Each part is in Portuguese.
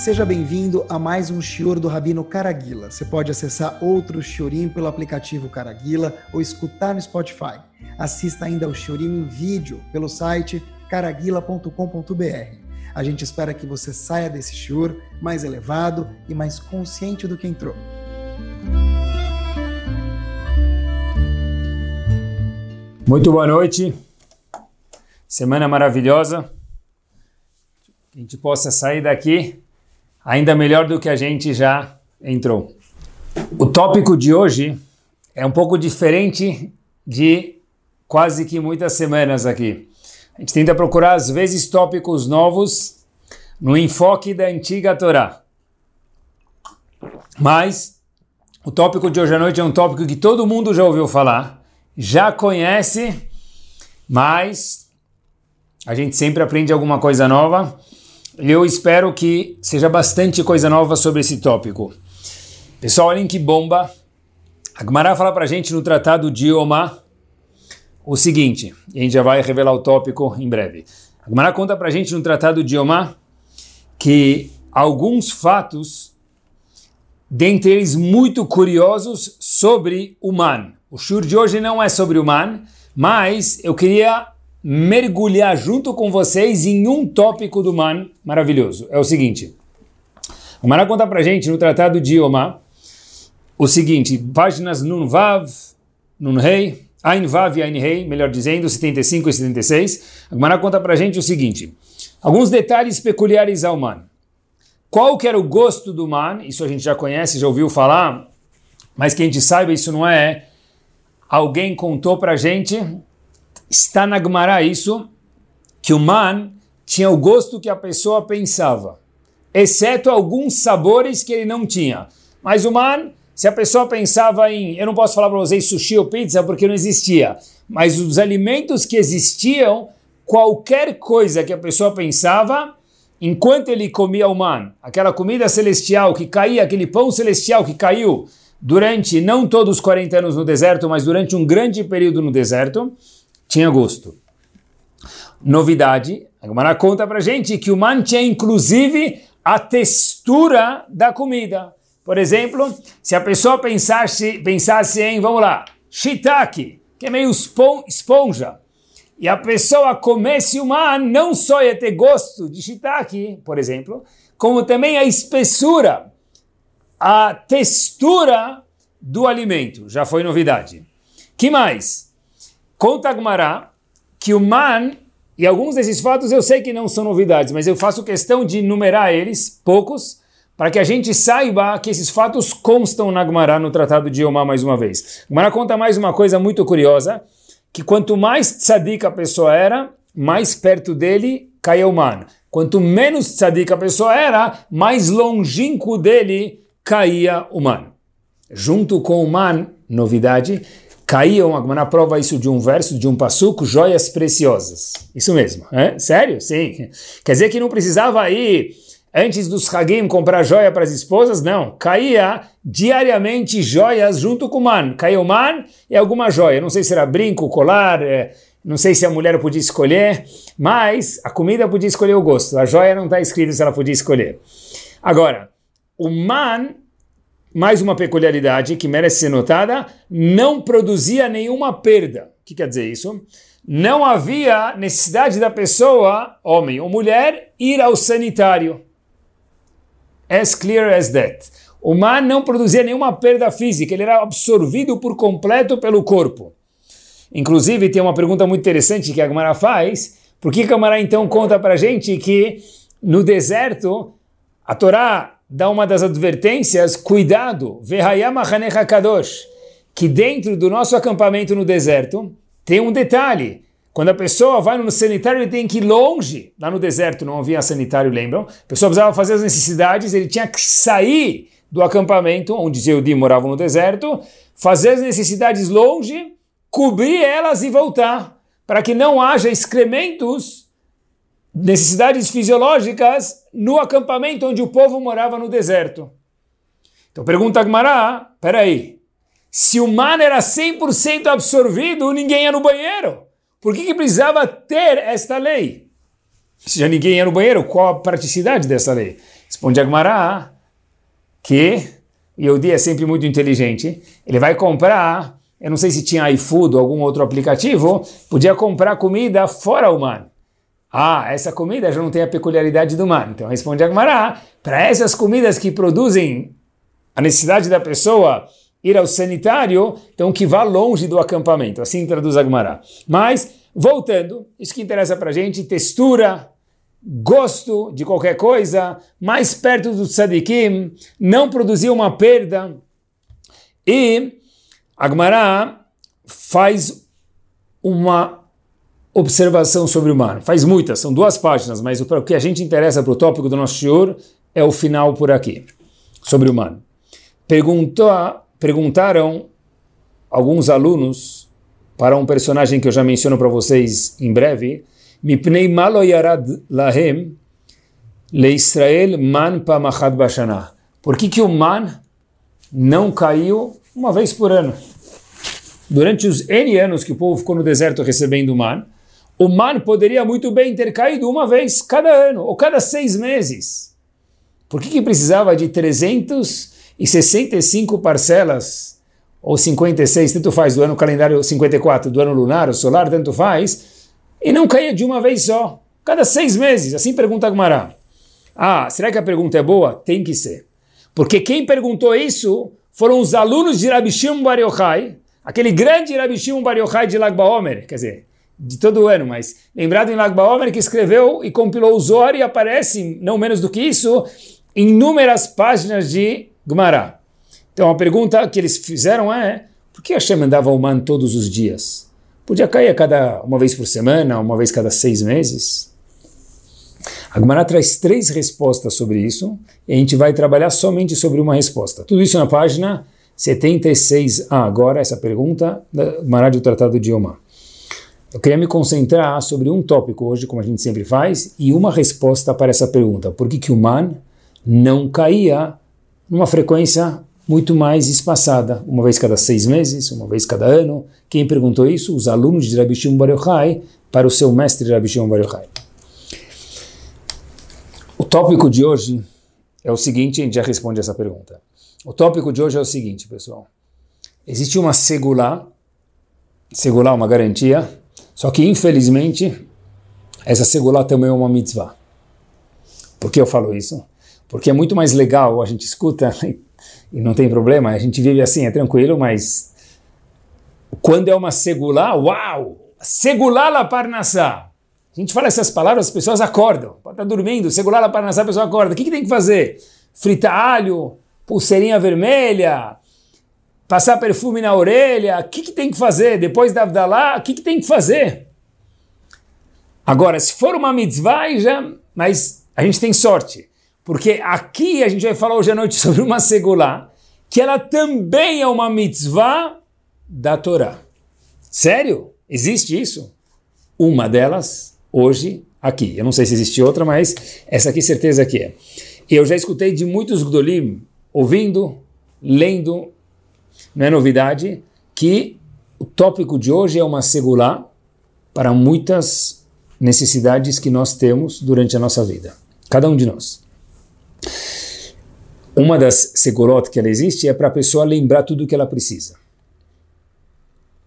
Seja bem-vindo a mais um Shior do Rabino Caraguila. Você pode acessar outro Shiorim pelo aplicativo Caraguila ou escutar no Spotify. Assista ainda ao Shiorim em vídeo pelo site caraguila.com.br. A gente espera que você saia desse Shior mais elevado e mais consciente do que entrou. Muito boa noite. Semana maravilhosa. Que a gente possa sair daqui ainda melhor do que a gente já entrou. O tópico de hoje é um pouco diferente de quase que muitas semanas aqui. A gente tenta procurar, às vezes, tópicos novos no enfoque da antiga Torá. Mas o tópico de hoje à noite é um tópico que todo mundo já ouviu falar, já conhece, mas a gente sempre aprende alguma coisa nova. Eu espero que seja bastante coisa nova sobre esse tópico. Pessoal, olhem que bomba. A Gemara fala para a gente no Tratado de Omar o seguinte, e a gente já vai revelar o tópico em breve. A Gemara conta para a gente no Tratado de Omar que alguns fatos, dentre eles muito curiosos, sobre o man. O shur de hoje não é sobre o man, mas eu queria mergulhar junto com vocês em um tópico do man maravilhoso. É o seguinte. O Mará conta pra gente no Tratado de Omar o seguinte, páginas Nun Vav, Nun Rei, Ain Vav e Ain Rei, melhor dizendo, 75 e 76. A Mará conta pra gente o seguinte, alguns detalhes peculiares ao man. Qual que era o gosto do man? Isso a gente já conhece, já ouviu falar, mas que a gente saiba, isso não é alguém contou pra gente, está na Gemara isso, que o man tinha o gosto que a pessoa pensava, exceto alguns sabores que ele não tinha. Mas o man, se a pessoa pensava em, eu não posso falar para vocês sushi ou pizza porque não existia, mas os alimentos que existiam, qualquer coisa que a pessoa pensava, enquanto ele comia o man, aquela comida celestial que caía, aquele pão celestial que caiu durante não todos os 40 anos no deserto, mas durante um grande período no deserto, tinha gosto. Novidade, a Gemara conta pra gente que o man tinha inclusive a textura da comida. Por exemplo, se a pessoa pensasse, pensasse em, vamos lá, shiitake, que é meio esponja, e a pessoa comesse o man, não só ia ter gosto de shiitake, por exemplo, como também a espessura, a textura do alimento. Já foi novidade. que mais? Conta Agmará que o man, e alguns desses fatos eu sei que não são novidades, mas eu faço questão de numerar eles, poucos, para que a gente saiba que esses fatos constam na Agmará no Tratado de Yomá mais uma vez. Agmará conta mais uma coisa muito curiosa, que quanto mais tzadik a pessoa era, mais perto dele caía o man. Quanto menos tzadik a pessoa era, mais longínquo dele caía o man. Junto com o man, novidade, caíam, a Gemara prova isso de um verso, de um passuco, joias preciosas. Isso mesmo, é? Sério? Sim. Quer dizer que não precisava ir antes dos Hagim comprar joia para as esposas? Não. Caía diariamente joias junto com o man. Caía o man e alguma joia. Não sei se era brinco, colar, é, não sei se a mulher podia escolher, mas a comida podia escolher o gosto. A joia não está escrito se ela podia escolher. Agora, o man mais uma peculiaridade que merece ser notada, não produzia nenhuma perda. O que quer dizer isso? Não havia necessidade da pessoa, homem ou mulher, ir ao sanitário. As clear as that. O mar não produzia nenhuma perda física, ele era absorvido por completo pelo corpo. Inclusive, tem uma pergunta muito interessante que a Gamara faz. Por que a Gamara então conta para gente que no deserto a Torá dá uma das advertências, cuidado, kadosh, que dentro do nosso acampamento no deserto tem um detalhe. Quando a pessoa vai no sanitário, ele tem que ir longe. Lá no deserto não havia sanitário, lembram? A pessoa precisava fazer as necessidades, ele tinha que sair do acampamento, onde os Eudim moravam no deserto, fazer as necessidades longe, cobrir elas e voltar, para que não haja excrementos necessidades fisiológicas no acampamento onde o povo morava no deserto. Então pergunta Agmará, peraí, se o man era 100% absorvido, ninguém ia no banheiro. Por que, que precisava ter esta lei? Se já ninguém ia no banheiro, qual a praticidade dessa lei? Responde Agmará que Yehudi é sempre muito inteligente, ele vai comprar, eu não sei se tinha iFood ou algum outro aplicativo, podia comprar comida fora o man. Ah, essa comida já não tem a peculiaridade do man. Então responde Agmará, para essas comidas que produzem a necessidade da pessoa ir ao sanitário, então que vá longe do acampamento. Assim traduz Agmará. Mas, voltando, isso que interessa para a gente, textura, gosto de qualquer coisa, mais perto do tzadikim, não produzir uma perda. E Agmará faz uma observação sobre o mar. Faz muitas, são duas páginas, mas o que a gente interessa para o tópico do nosso senhor é o final por aqui, sobre o mar. Perguntaram alguns alunos para um personagem que eu já menciono para vocês em breve, Mipnei malo yarad lahem leIsrael man pamachad bashana. Por que, que o man não caiu uma vez por ano? Durante os N anos que o povo ficou no deserto recebendo o man, o man poderia muito bem ter caído uma vez cada ano, ou cada seis meses. Por que, que precisava de 365 parcelas, ou 56, tanto faz, do ano calendário 54, do ano lunar ou solar, tanto faz, e não caía de uma vez só, cada seis meses. Assim pergunta Agmará. Ah, será que a pergunta é boa? Tem que ser. Porque quem perguntou isso foram os alunos de Rabi Shimon Bar Yochai, aquele grande Rabi Shimon Bar Yochai de Lag Baomer, quer dizer, de todo ano, mas lembrado em Lag Baomer que escreveu e compilou o Zohar e aparece, não menos do que isso, em inúmeras páginas de Gmará. Então a pergunta que eles fizeram é, por que Hashem mandava o man todos os dias? Podia cair a cada uma vez por semana, uma vez cada seis meses. A Gemara traz três respostas sobre isso e a gente vai trabalhar somente sobre uma resposta. Tudo isso na página 76a. Agora, essa pergunta da Gemara do Tratado de Omar. Eu queria me concentrar sobre um tópico hoje, como a gente sempre faz, e uma resposta para essa pergunta. Por que, que o man não caía numa frequência muito mais espaçada, uma vez cada seis meses, uma vez cada ano. Quem perguntou isso? Os alunos de Rabi Shimon Bar Yochai para o seu mestre Rabi Shimon Bar Yochai. O tópico de hoje é o seguinte, a gente já responde essa pergunta. O tópico de hoje é o seguinte, pessoal. Existe uma segulá, segulá uma garantia, só que infelizmente essa segulá também é uma mitzvah. Por que eu falo isso? Porque é muito mais legal, a gente escuta e não tem problema, a gente vive assim, é tranquilo, mas quando é uma segulá, uau! Segulá la parnassá. A gente fala essas palavras, as pessoas acordam. Pode estar dormindo, segulá la parnassá, a pessoa acorda. O que, que tem que fazer? Fritar alho, pulseirinha vermelha, passar perfume na orelha. O que, que tem que fazer? Depois da Abdalá, o que, que tem que fazer? Agora, se for uma mitzvah, já, mas a gente tem sorte. Porque aqui a gente vai falar hoje à noite sobre uma segulá, que ela também é uma mitzvah da Torá. Sério? Existe isso? Uma delas, hoje, aqui. Eu não sei se existe outra, mas essa aqui certeza que é. Eu já escutei de muitos Gdolim, ouvindo, lendo, não é novidade, que o tópico de hoje é uma segulá para muitas necessidades que nós temos durante a nossa vida. Cada um de nós. Uma das segurot que ela existe é para a pessoa lembrar tudo o que ela precisa.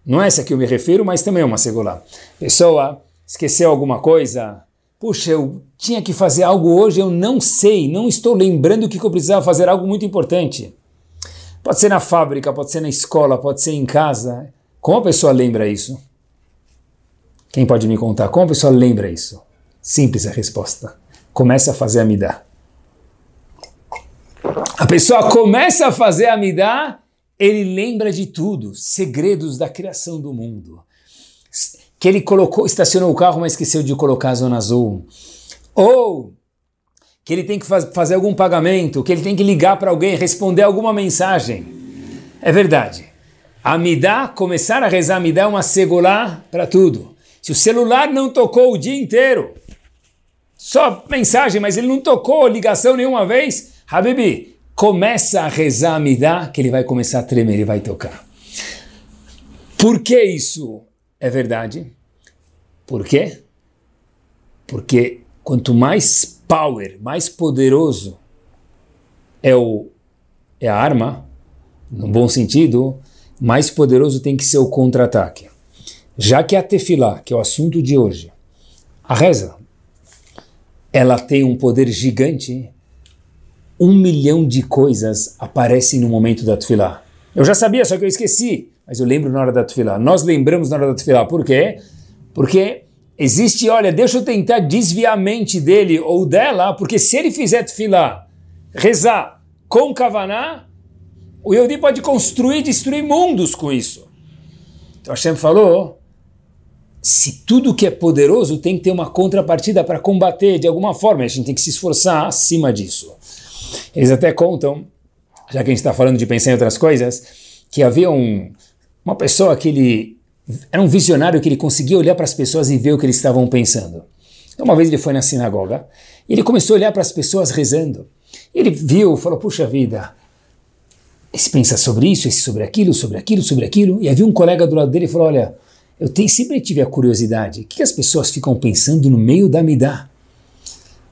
Não é essa que eu me refiro, mas também é uma segurá. Pessoa esqueceu alguma coisa, puxa, eu tinha que fazer algo hoje, eu não sei, não estou lembrando que eu precisava fazer algo muito importante. Pode ser na fábrica, pode ser na escola, pode ser em casa. Como a pessoa lembra isso? Quem pode me contar? Como a pessoa lembra isso? Simples a resposta. Começa a fazer a midá. A pessoa começa a fazer a midá, ele lembra de tudo, segredos da criação do mundo. Que ele colocou, estacionou o carro, mas esqueceu de colocar a zona azul. Ou que ele tem que faz, fazer algum pagamento, que ele tem que ligar para alguém, responder alguma mensagem. É verdade. A midá, começar a rezar midá é uma segulá para tudo. Se o celular não tocou o dia inteiro, só mensagem, mas ele não tocou ligação nenhuma vez, Habibi, começa a rezar midá, que ele vai começar a tremer, ele vai tocar. Por que isso é verdade? Por quê? Porque quanto mais power, mais poderoso é, o, é a arma, no bom sentido, mais poderoso tem que ser o contra-ataque. Já que a tefilá, que é o assunto de hoje, a reza, ela tem um poder gigante, um milhão de coisas aparecem no momento da tefilá. Eu já sabia, só que eu esqueci, mas eu lembro na hora da tefilá. Nós lembramos na hora da tefilá. Por quê? Porque existe, olha, deixa eu tentar desviar a mente dele ou dela, porque se ele fizer tefilá, rezar com kavaná, o Yehudi pode construir e destruir mundos com isso. Então Hashem falou, se tudo que é poderoso tem que ter uma contrapartida para combater de alguma forma, a gente tem que se esforçar acima disso. Eles até contam, já que a gente está falando de pensar em outras coisas, que havia um, uma pessoa que ele era um visionário que ele conseguia olhar para as pessoas e ver o que eles estavam pensando. Então, uma vez ele foi na sinagoga e ele começou a olhar para as pessoas rezando. Ele viu, falou: Puxa vida, esse pensa sobre isso, esse sobre aquilo, sobre aquilo, sobre aquilo. E havia um colega do lado dele e falou: Olha, eu tenho, sempre tive a curiosidade, o que as pessoas ficam pensando no meio da Midá?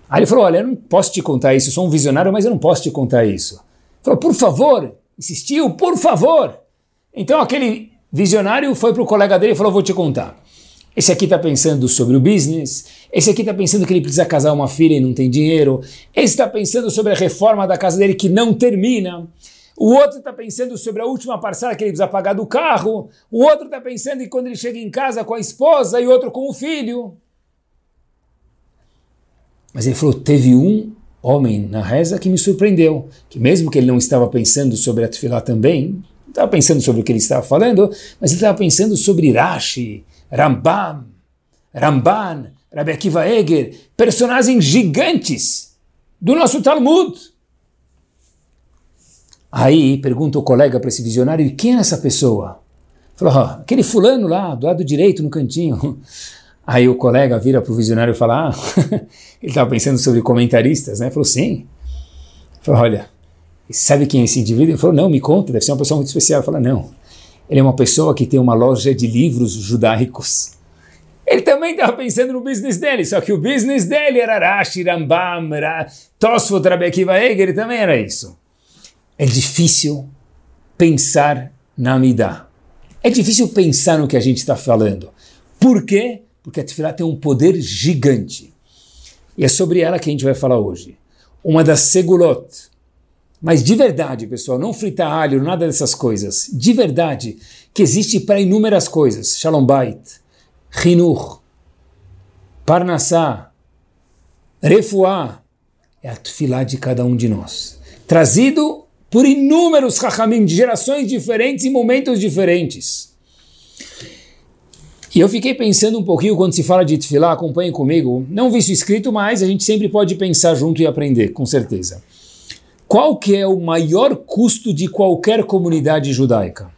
Aí ele falou: Olha, eu não posso te contar isso, eu sou um visionário, mas eu não posso te contar isso. Ele falou: Por favor, insistiu, por favor. Então aquele visionário foi para o colega dele e falou: Vou te contar. Esse aqui está pensando sobre o business, esse aqui está pensando que ele precisa casar uma filha e não tem dinheiro, esse está pensando sobre a reforma da casa dele que não termina. O outro está pensando sobre a última parcela que ele precisa pagar do carro. O outro está pensando em quando ele chega em casa com a esposa e outro com o filho. Mas ele falou: teve um homem na reza que me surpreendeu, que mesmo que ele não estava pensando sobre a tefilá também, estava pensando sobre o que ele estava falando, mas ele estava pensando sobre Rashi, Rambam, Ramban, Rabbi Akiva Eger, personagens gigantes do nosso Talmud. Aí pergunta o colega para esse visionário, e quem é essa pessoa? Falou, oh, aquele fulano lá, do lado direito, no cantinho. Aí o colega vira para o visionário e fala, ah, ele estava pensando sobre comentaristas, né? Falou, sim. Falou, olha, sabe quem é esse indivíduo? Ele falou, não, me conta, deve ser uma pessoa muito especial. Fala, não, ele é uma pessoa que tem uma loja de livros judaicos. Ele também estava pensando no business dele, só que o business dele era Rashi, Rambam, Tosfot, Rabbi Akiva Eger, ele também era isso é difícil pensar na Amidá. É difícil pensar no que a gente está falando. Por quê? Porque a Tefilá tem um poder gigante. E é sobre ela que a gente vai falar hoje. Uma das segulot. Mas de verdade, pessoal, não fritar alho, nada dessas coisas. De verdade, que existe para inúmeras coisas. Shalom Bait, Hinur, Parnassá, Refuá. É a Tefilá de cada um de nós. Trazido por inúmeros Chachamim de gerações diferentes e momentos diferentes. E eu fiquei pensando um pouquinho quando se fala de Tfilá, acompanhe comigo. Não vi isso escrito, mas a gente sempre pode pensar junto e aprender, com certeza. Qual que é o maior custo de qualquer comunidade judaica?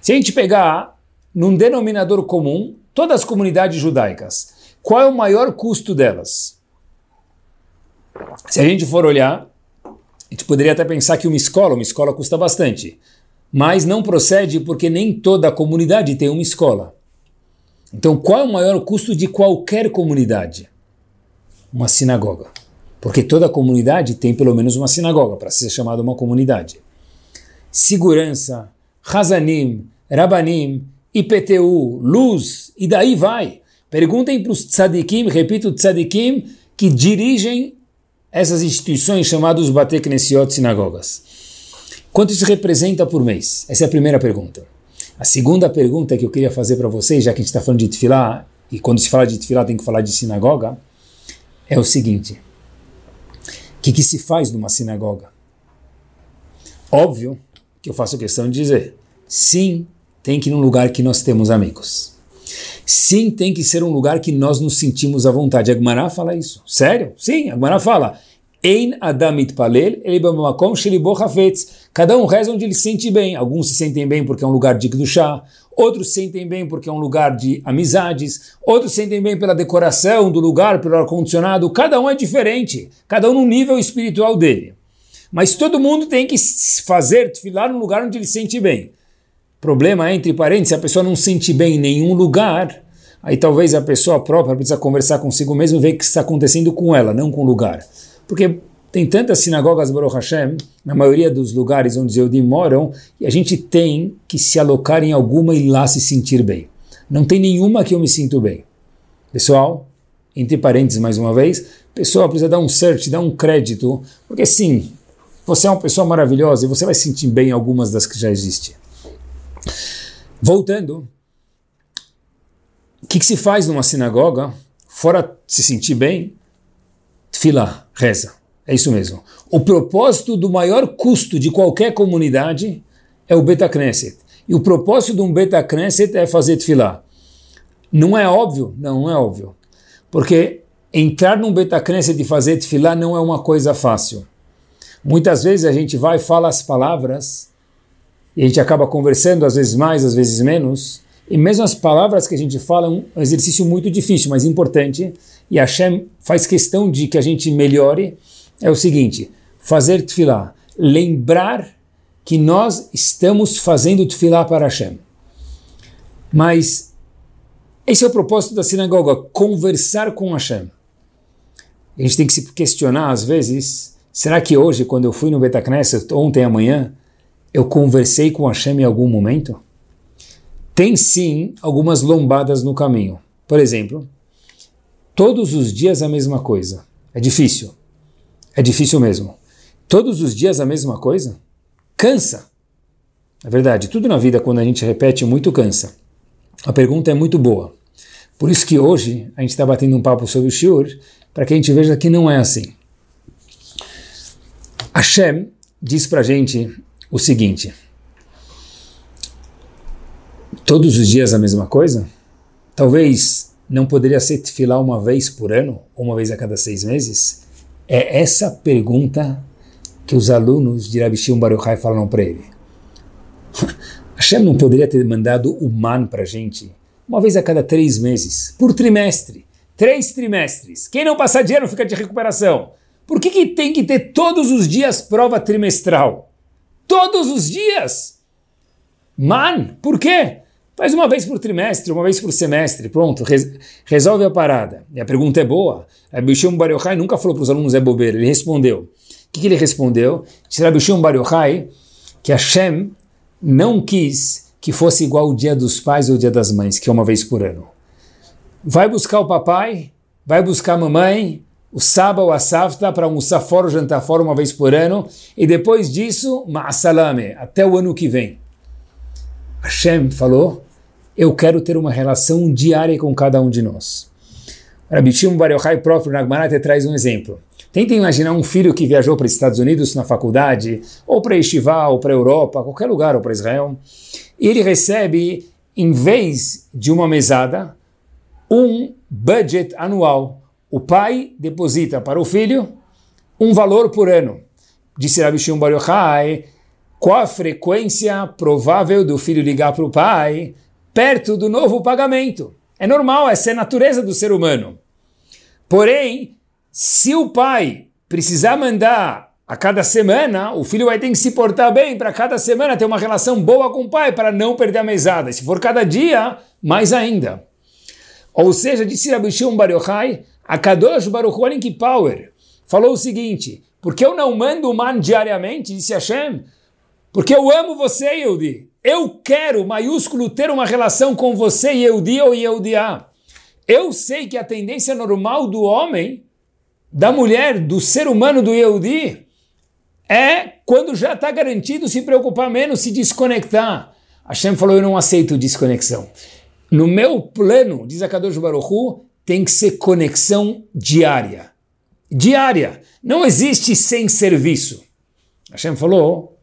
Se a gente pegar num denominador comum todas as comunidades judaicas, qual é o maior custo delas? Se a gente for olhar, a gente poderia até pensar que uma escola, uma escola custa bastante, mas não procede porque nem toda comunidade tem uma escola. Então, qual é o maior custo de qualquer comunidade? Uma sinagoga. Porque toda comunidade tem pelo menos uma sinagoga para ser chamada uma comunidade. Segurança, Hazanim, Rabanim, IPTU, luz, e daí vai. Perguntem para os tzadikim, repito, tzadikim, que dirigem essas instituições chamadas Bate Knessiot sinagogas. Quanto isso representa por mês? Essa é a primeira pergunta. A segunda pergunta que eu queria fazer para vocês, já que a gente está falando de tefilá, e quando se fala de tefilá tem que falar de sinagoga, é o seguinte. Que, que se faz numa sinagoga? Óbvio que eu faço questão de dizer, sim, tem que ir num lugar que nós temos amigos. Sim, tem que ser um lugar que nós nos sentimos à vontade. Agmará fala isso. Sério? Sim, Agmará fala. Ein Adam itpalel, Cada um reza onde ele se sente bem. Alguns se sentem bem porque é um lugar de chá, outros se sentem bem porque é um lugar de amizades, outros se sentem bem pela decoração do lugar, pelo ar-condicionado. Cada um é diferente, cada um no nível espiritual dele. Mas todo mundo tem que fazer, filar no lugar onde ele se sente bem. Problema entre parentes, se a pessoa não se sente bem em nenhum lugar, aí talvez a pessoa própria precisa conversar consigo mesmo e ver o que está acontecendo com ela, não com o lugar. Porque tem tantas sinagogas Baruch Hashem, na maioria dos lugares onde os Eudim moram, e a gente tem que se alocar em alguma e lá se sentir bem. Não tem nenhuma que eu me sinto bem. Pessoal, entre parênteses mais uma vez, pessoal precisa dar um search, dar um crédito, porque sim, você é uma pessoa maravilhosa e você vai se sentir bem em algumas das que já existem. Voltando, o que, que, se faz numa sinagoga, fora se sentir bem? Tfilá, reza. É isso mesmo. O propósito do maior custo de qualquer comunidade é o Beta Knesset. E o propósito de um Beta Knesset é fazer tefilá. Não é óbvio? Não, não é óbvio. Porque entrar num Beta Knesset e fazer tefilá não é uma coisa fácil. Muitas vezes a gente vai e fala as palavras e a gente acaba conversando, às vezes mais, às vezes menos, e mesmo as palavras que a gente fala é um exercício muito difícil, mas importante, e Hashem faz questão de que a gente melhore, é o seguinte, fazer tefilá, lembrar que nós estamos fazendo tefilá para Hashem. Mas esse é o propósito da sinagoga, conversar com Hashem. A gente tem que se questionar às vezes, será que hoje, quando eu fui no Betacneset, ontem amanhã, eu conversei com Hashem em algum momento? Tem sim algumas lombadas no caminho. Por exemplo, todos os dias a mesma coisa. É difícil. É difícil mesmo. Todos os dias a mesma coisa? Cansa. É verdade, tudo na vida, quando a gente repete muito, cansa. A pergunta é muito boa. Por isso que hoje a gente está batendo um papo sobre o Shiur, para que a gente veja que não é assim. Hashem diz para a gente o seguinte: todos os dias a mesma coisa? Talvez não poderia ser tefilar uma vez por ano, ou uma vez a cada seis meses? É essa pergunta que os alunos de Rabi Shimon Bar Yochai falaram para ele. Hashem não poderia ter mandado o man para a gente uma vez a cada três meses, por trimestre, três trimestres. Quem não passar dinheiro fica de recuperação. Por que, que tem que ter todos os dias prova trimestral? Todos os dias? Man, por quê? Faz uma vez por trimestre, uma vez por semestre, pronto, resolve a parada. E a pergunta é boa. Rabi Shimon Bar nunca falou para os alunos é bobeira, ele respondeu que, que ele respondeu? Disse Rabi Shimon Bar Yochai que Hashem não quis que fosse igual o dia dos pais ou o dia das mães, que é uma vez por ano. Vai buscar o papai, vai buscar a mamãe, o saba ou a safta para almoçar fora ou jantar fora uma vez por ano, e depois disso, ma'asalame, até o ano que vem. Hashem falou, eu quero ter uma relação diária com cada um de nós. Rabi Shimon Bar Yochai próprio, Nagmanate, traz um exemplo. Tentem imaginar um filho que viajou para os Estados Unidos na faculdade, ou para Estival, ou para a Europa, qualquer lugar, ou para Israel, e ele recebe, em vez de uma mesada, um budget anual. O pai deposita para o filho um valor por ano. Disse Rabi Shimon Bar Yochai, qual a frequência provável do filho ligar para o pai perto do novo pagamento? É normal, essa é a natureza do ser humano. Porém, se o pai precisar mandar a cada semana, o filho vai ter que se portar bem para cada semana ter uma relação boa com o pai para não perder a mesada. Se for cada dia, mais ainda. Ou seja, disse Rabi Shimon a Kadosh Baruch que Power falou o seguinte, porque eu não mando o man diariamente, disse Hashem, porque eu amo você, Yehudi. Eu quero, maiúsculo, ter uma relação com você, Yehudi ou Yehudiá. Eu sei que a tendência normal do homem da mulher, do ser humano, do Yehudi, é quando já está garantido se preocupar menos, se desconectar. Hashem falou, eu não aceito desconexão. No meu plano, diz a Kadosh Baruch Hu, tem que ser conexão diária. Diária. Não existe sem serviço. Hashem falou,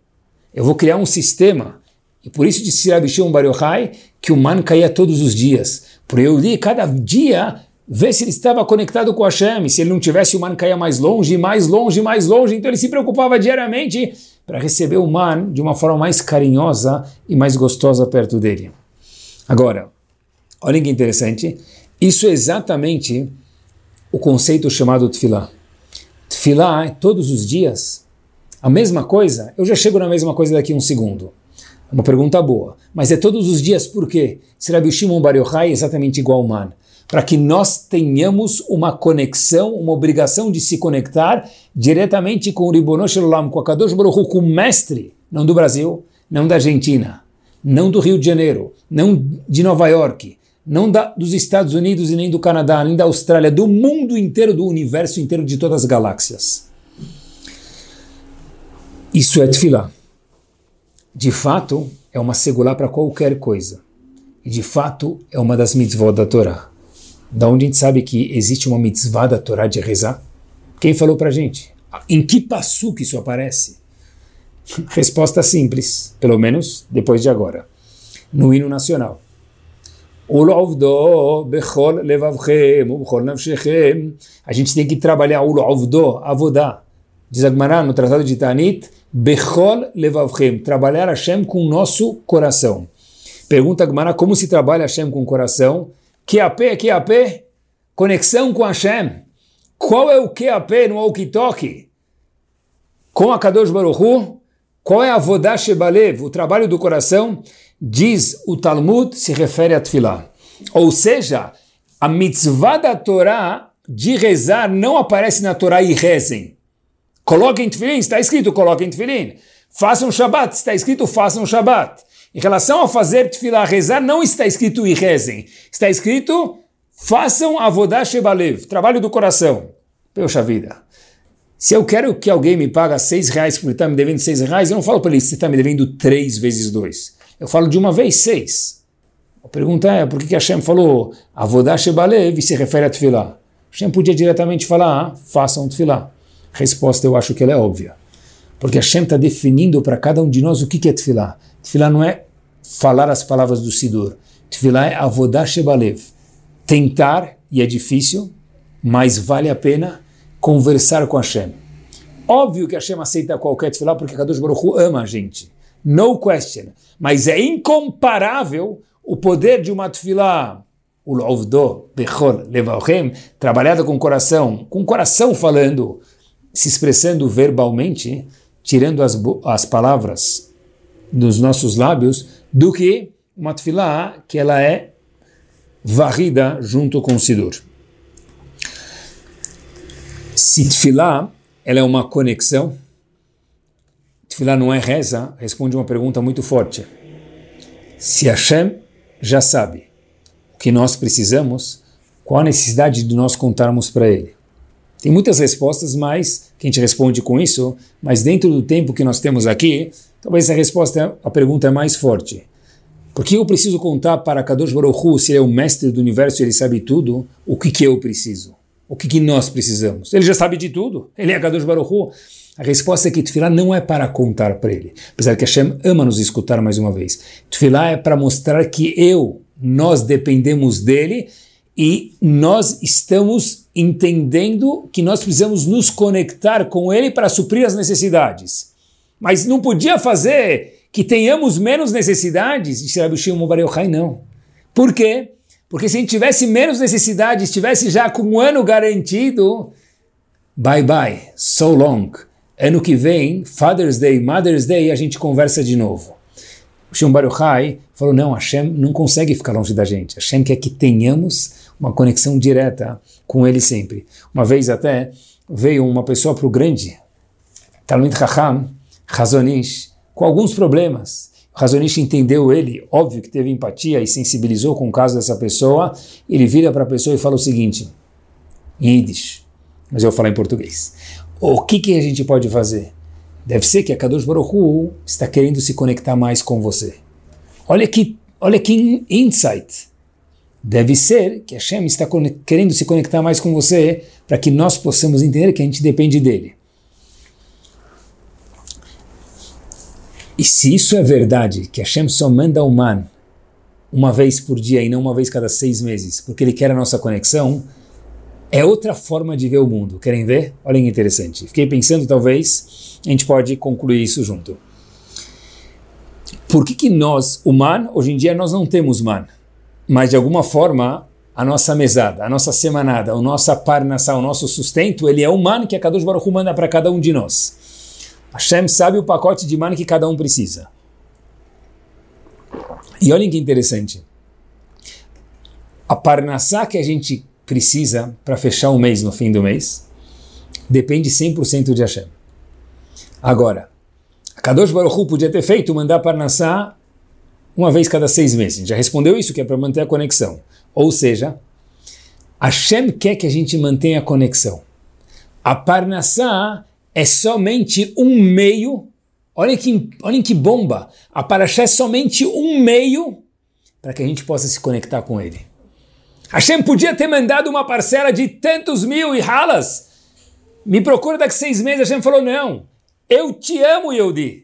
eu vou criar um sistema, e por isso disse Rabi Shimon Bar Yochai, que o man caía todos os dias. Por eu li, cada dia ver se ele estava conectado com Hashem, se ele não tivesse o man caia mais longe, mais longe, mais longe, então ele se preocupava diariamente para receber o man de uma forma mais carinhosa e mais gostosa perto dele. Agora, olhem que interessante, isso é exatamente o conceito chamado Tfilá. Tfilá é todos os dias a mesma coisa, eu já chego na mesma coisa daqui a um segundo. Uma pergunta boa, mas é todos os dias por quê? Se Rabi Shimon Bar Yochai é exatamente igual ao man. para que nós tenhamos uma conexão, uma obrigação de se conectar diretamente com o Ribono Shalom, com a Kadosh Baruch com o mestre, não do Brasil, não da Argentina, não do Rio de Janeiro, não de Nova York, não da, dos Estados Unidos e nem do Canadá, nem da Austrália, do mundo inteiro, do universo inteiro, de todas as galáxias. Isso é tefilá. De fato, é uma segulá para qualquer coisa. E de fato, é uma das mitzvot da Torá. Da onde a gente sabe que existe uma mitzvah da Torá de rezar? Quem falou para a gente? Em que passo que isso aparece? Resposta simples, pelo menos depois de agora. No hino nacional. A gente tem que trabalhar ul'ovdo, avodá. Diz Agmará no Tratado de Tanit, bechol levavchem, trabalhar Hashem com o nosso coração. Pergunta Agmará como se trabalha Hashem com o coração. QAP é QAP? Conexão com Hashem. Qual é o QAP no walkie-talkie? Com a Kadosh Baruch qual é a Vodá Shebalev, o trabalho do coração? Diz o Talmud, se refere a Tfilah. Ou seja, a mitzvah da Torá de rezar não aparece na Torá e rezem. Coloquem Tfilin, está escrito coloquem Tfilin. Façam Shabbat, está escrito façam Shabbat. Em relação a fazer Tfilah, rezar, não está escrito e rezem. Está escrito façam Avodah Shebalev, trabalho do coração. Poxa vida. Se eu quero que alguém me paga seis reais por estar me devendo seis reais, eu não falo para ele, você está me devendo três vezes dois. Eu falo de uma vez seis. A pergunta é, por que, que Hashem falou Avodah Shebalev e se refere a Tfilah? Hashem podia diretamente falar, ah, façam Tfilah. Resposta, eu acho que ela é óbvia. Porque Hashem está definindo para cada um de nós o que, é Tfilah. Tfilah não é falar as palavras do Sidur. Tfilah é Avodah Shebalev. Tentar, e é difícil, mas vale a pena conversar com Hashem. Óbvio que Hashem aceita qualquer Tfilah porque Kadosh Baruch Hu ama a gente no question. Mas é incomparável o poder de uma tefilá, o lovdo, bechor, levachem, trabalhada com o coração, com o coração falando, se expressando verbalmente, tirando as, as palavras dos nossos lábios, do que uma tefilá que ela é varrida junto com o sidur. Se tefilá, ela é uma conexão, Tefilá não é reza, responde uma pergunta muito forte. Se Hashem já sabe o que nós precisamos, qual a necessidade de nós contarmos para Ele? Tem muitas respostas, mas que a gente responde com isso, mas dentro do tempo que nós temos aqui, talvez a resposta, a pergunta é mais forte. Por que eu preciso contar para Kadosh Baruch Hu, se ele é o mestre do universo e ele sabe tudo, o que, que eu preciso? O que, que nós precisamos? Ele já sabe de tudo. Ele é Kadosh Baruch Hu. A resposta é que Tfilá não é para contar para ele, apesar que Hashem ama nos escutar mais uma vez. Tfilá é para mostrar que eu, nós dependemos dele e nós estamos entendendo que nós precisamos nos conectar com ele para suprir as necessidades. Mas não podia fazer que tenhamos menos necessidades, disse Rabbi Shimon Bar Yochai, não. Por quê? Porque se a gente tivesse menos necessidades, estivesse já com um ano garantido, bye bye, so long. Ano que vem, Father's Day, Mother's Day, a gente conversa de novo. O Shimon Baruchai falou, não, Hashem não consegue ficar longe da gente. Hashem quer que tenhamos uma conexão direta com ele sempre. Uma vez até veio uma pessoa para o grande, Talmud Chacham, Razonish, com alguns problemas. Razonish entendeu ele, óbvio que teve empatia e sensibilizou com o caso dessa pessoa. Ele vira para a pessoa e fala o seguinte, em Yiddish, mas eu vou falar em português. O que, que a gente pode fazer? Deve ser que a Kadosh Baruch está querendo se conectar mais com você. Olha que, olha que insight. Deve ser que Hashem está querendo se conectar mais com você para que nós possamos entender que a gente depende dele. E se isso é verdade, que Hashem só manda o man uma vez por dia e não uma vez cada seis meses, porque ele quer a nossa conexão, é outra forma de ver o mundo. Querem ver? Olha que interessante. Fiquei pensando, talvez, a gente pode concluir isso junto. Por que, que nós, o man, hoje em dia nós não temos man, mas de alguma forma a nossa mesada, a nossa semanada, a nossa parnação, o nosso sustento, ele é o man que a Kadosh Baruch manda para cada um de nós. Hashem sabe o pacote de man que cada um precisa. E olhem que interessante a parnassá que a gente precisa para fechar o mês no fim do mês depende 100% de Hashem. Agora, a Kadosh Baruch podia ter feito mandar parnassá uma vez cada seis meses. Já respondeu isso, que é para manter a conexão. Ou seja, Hashem quer que a gente mantenha a conexão. A Parnassá é somente um meio, olha que, olhem que bomba, a Parashá é somente um meio para que a gente possa se conectar com ele. Hashem podia ter mandado uma parcela de tantos mil e ralas. Me procura daqui seis meses. Hashem falou: não, eu te amo, Yehudi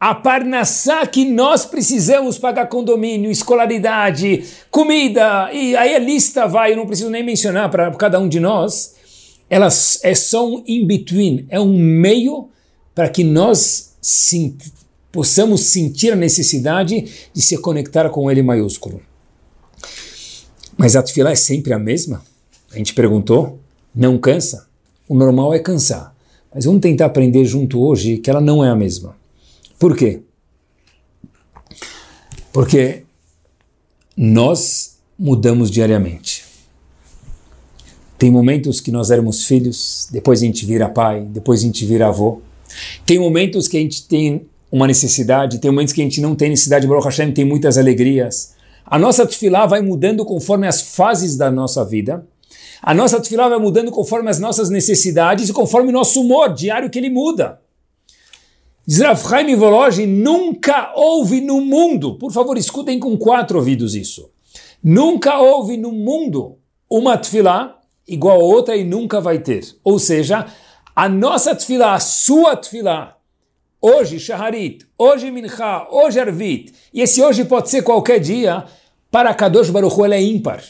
a parnassá que nós precisamos pagar condomínio, escolaridade, comida, e aí a lista vai, eu não preciso nem mencionar para cada um de nós, elas é só um in-between, é um meio para que nós possamos sentir a necessidade de se conectar com ele maiúsculo. Mas a tefilá é sempre a mesma? A gente perguntou, não cansa? O normal é cansar. Mas vamos tentar aprender junto hoje que ela não é a mesma. Por quê? Porque nós mudamos diariamente. Tem momentos que nós éramos filhos, depois a gente vira pai, depois a gente vira avô. Tem momentos que a gente tem uma necessidade, tem momentos que a gente não tem necessidade, Baruch Hashem tem muitas alegrias. A nossa tefilá vai mudando conforme as fases da nossa vida. A nossa tefilá vai mudando conforme as nossas necessidades e conforme o nosso humor diário que ele muda. Diz Vologi, nunca houve no mundo, por favor escutem com quatro ouvidos isso, nunca houve no mundo uma tefilá igual a outra e nunca vai ter. Ou seja, a nossa tefilá, a sua tefilá, hoje Shaharit, hoje Mincha, hoje Arvit, e esse hoje pode ser qualquer dia, para Kadosh Baruch Hu ela é ímpar.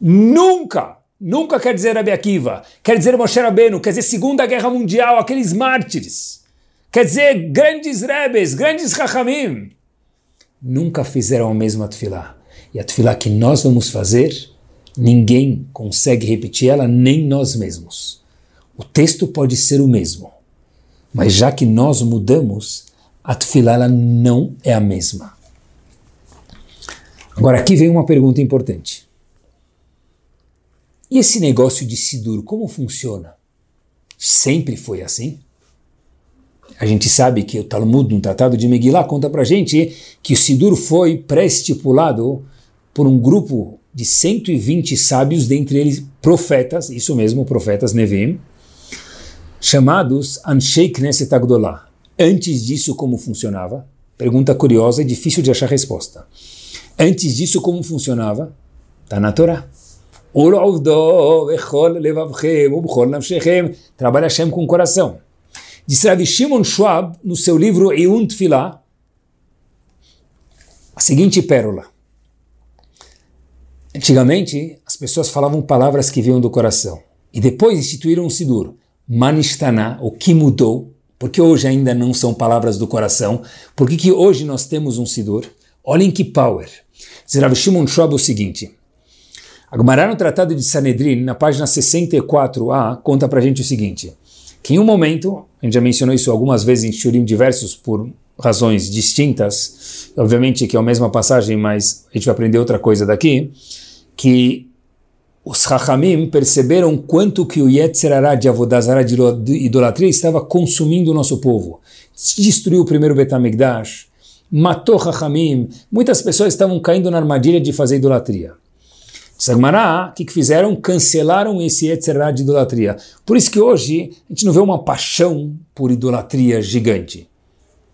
Nunca, nunca quer dizer Rabi Akiva, quer dizer Moshe Rabbeinu, quer dizer Segunda Guerra Mundial, aqueles mártires. Quer dizer, grandes rebes, grandes rachamim, nunca fizeram a mesma tefilá. E a tefilá que nós vamos fazer, ninguém consegue repetir ela, nem nós mesmos. O texto pode ser o mesmo, mas já que nós mudamos, a tefilá ela não é a mesma. Agora aqui vem uma pergunta importante. E esse negócio de Sidur, como funciona? Sempre foi assim? A gente sabe que o Talmud, no Tratado de Megillah, conta para gente que o Sidur foi pré-estipulado por um grupo de 120 sábios, dentre eles profetas, isso mesmo, profetas Nevim, chamados Anshei Knesset Agdolah. Antes disso, como funcionava? Pergunta curiosa e difícil de achar resposta. Antes disso, como funcionava? Está na Torá. Trabalha Hashem com o coração. Diz Rav Shimon Schwab, no seu livro Eun Tfilah, a seguinte pérola. Antigamente, as pessoas falavam palavras que vinham do coração. E depois instituíram o Sidur. Manistana, o que mudou, porque hoje ainda não são palavras do coração. Por que, que hoje nós temos um Sidur? Olhem que power. Diz Rav Shimon Schwab o seguinte. A Gemara no Tratado de Sanedrin, na página 64a, conta pra gente o seguinte que em um momento, a gente já mencionou isso algumas vezes em Shurim diversos por razões distintas, obviamente que é a mesma passagem, mas a gente vai aprender outra coisa daqui, que os Chachamim perceberam quanto que o Yetzerará de Avodazara de idolatria estava consumindo o nosso povo. Destruiu o primeiro Betamigdash, matou Chachamim, muitas pessoas estavam caindo na armadilha de fazer idolatria. Sagmará, o que, que fizeram? Cancelaram esse Yetzerá de idolatria. Por isso que hoje a gente não vê uma paixão por idolatria gigante.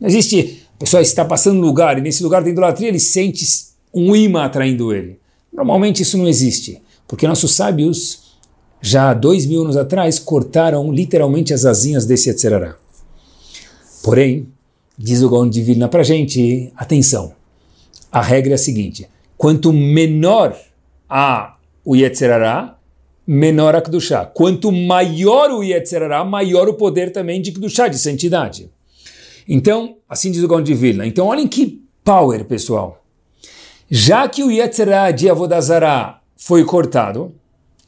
Não existe, a pessoa está passando no lugar e nesse lugar de idolatria ele sente um imã atraindo ele. Normalmente isso não existe, porque nossos sábios, já dois mil anos atrás, cortaram literalmente as asinhas desse Yetzerará. Porém, diz o Gaon Divina para gente, atenção, a regra é a seguinte, quanto menor a o Yetzerará, menor a Kedushá. Quanto maior o Yetzerará, maior o poder também de Kedushá, de santidade. Então, assim diz o Gaon de Vilna. Então, olhem que power, pessoal. Já que o Yetzerará de Avodazará foi cortado,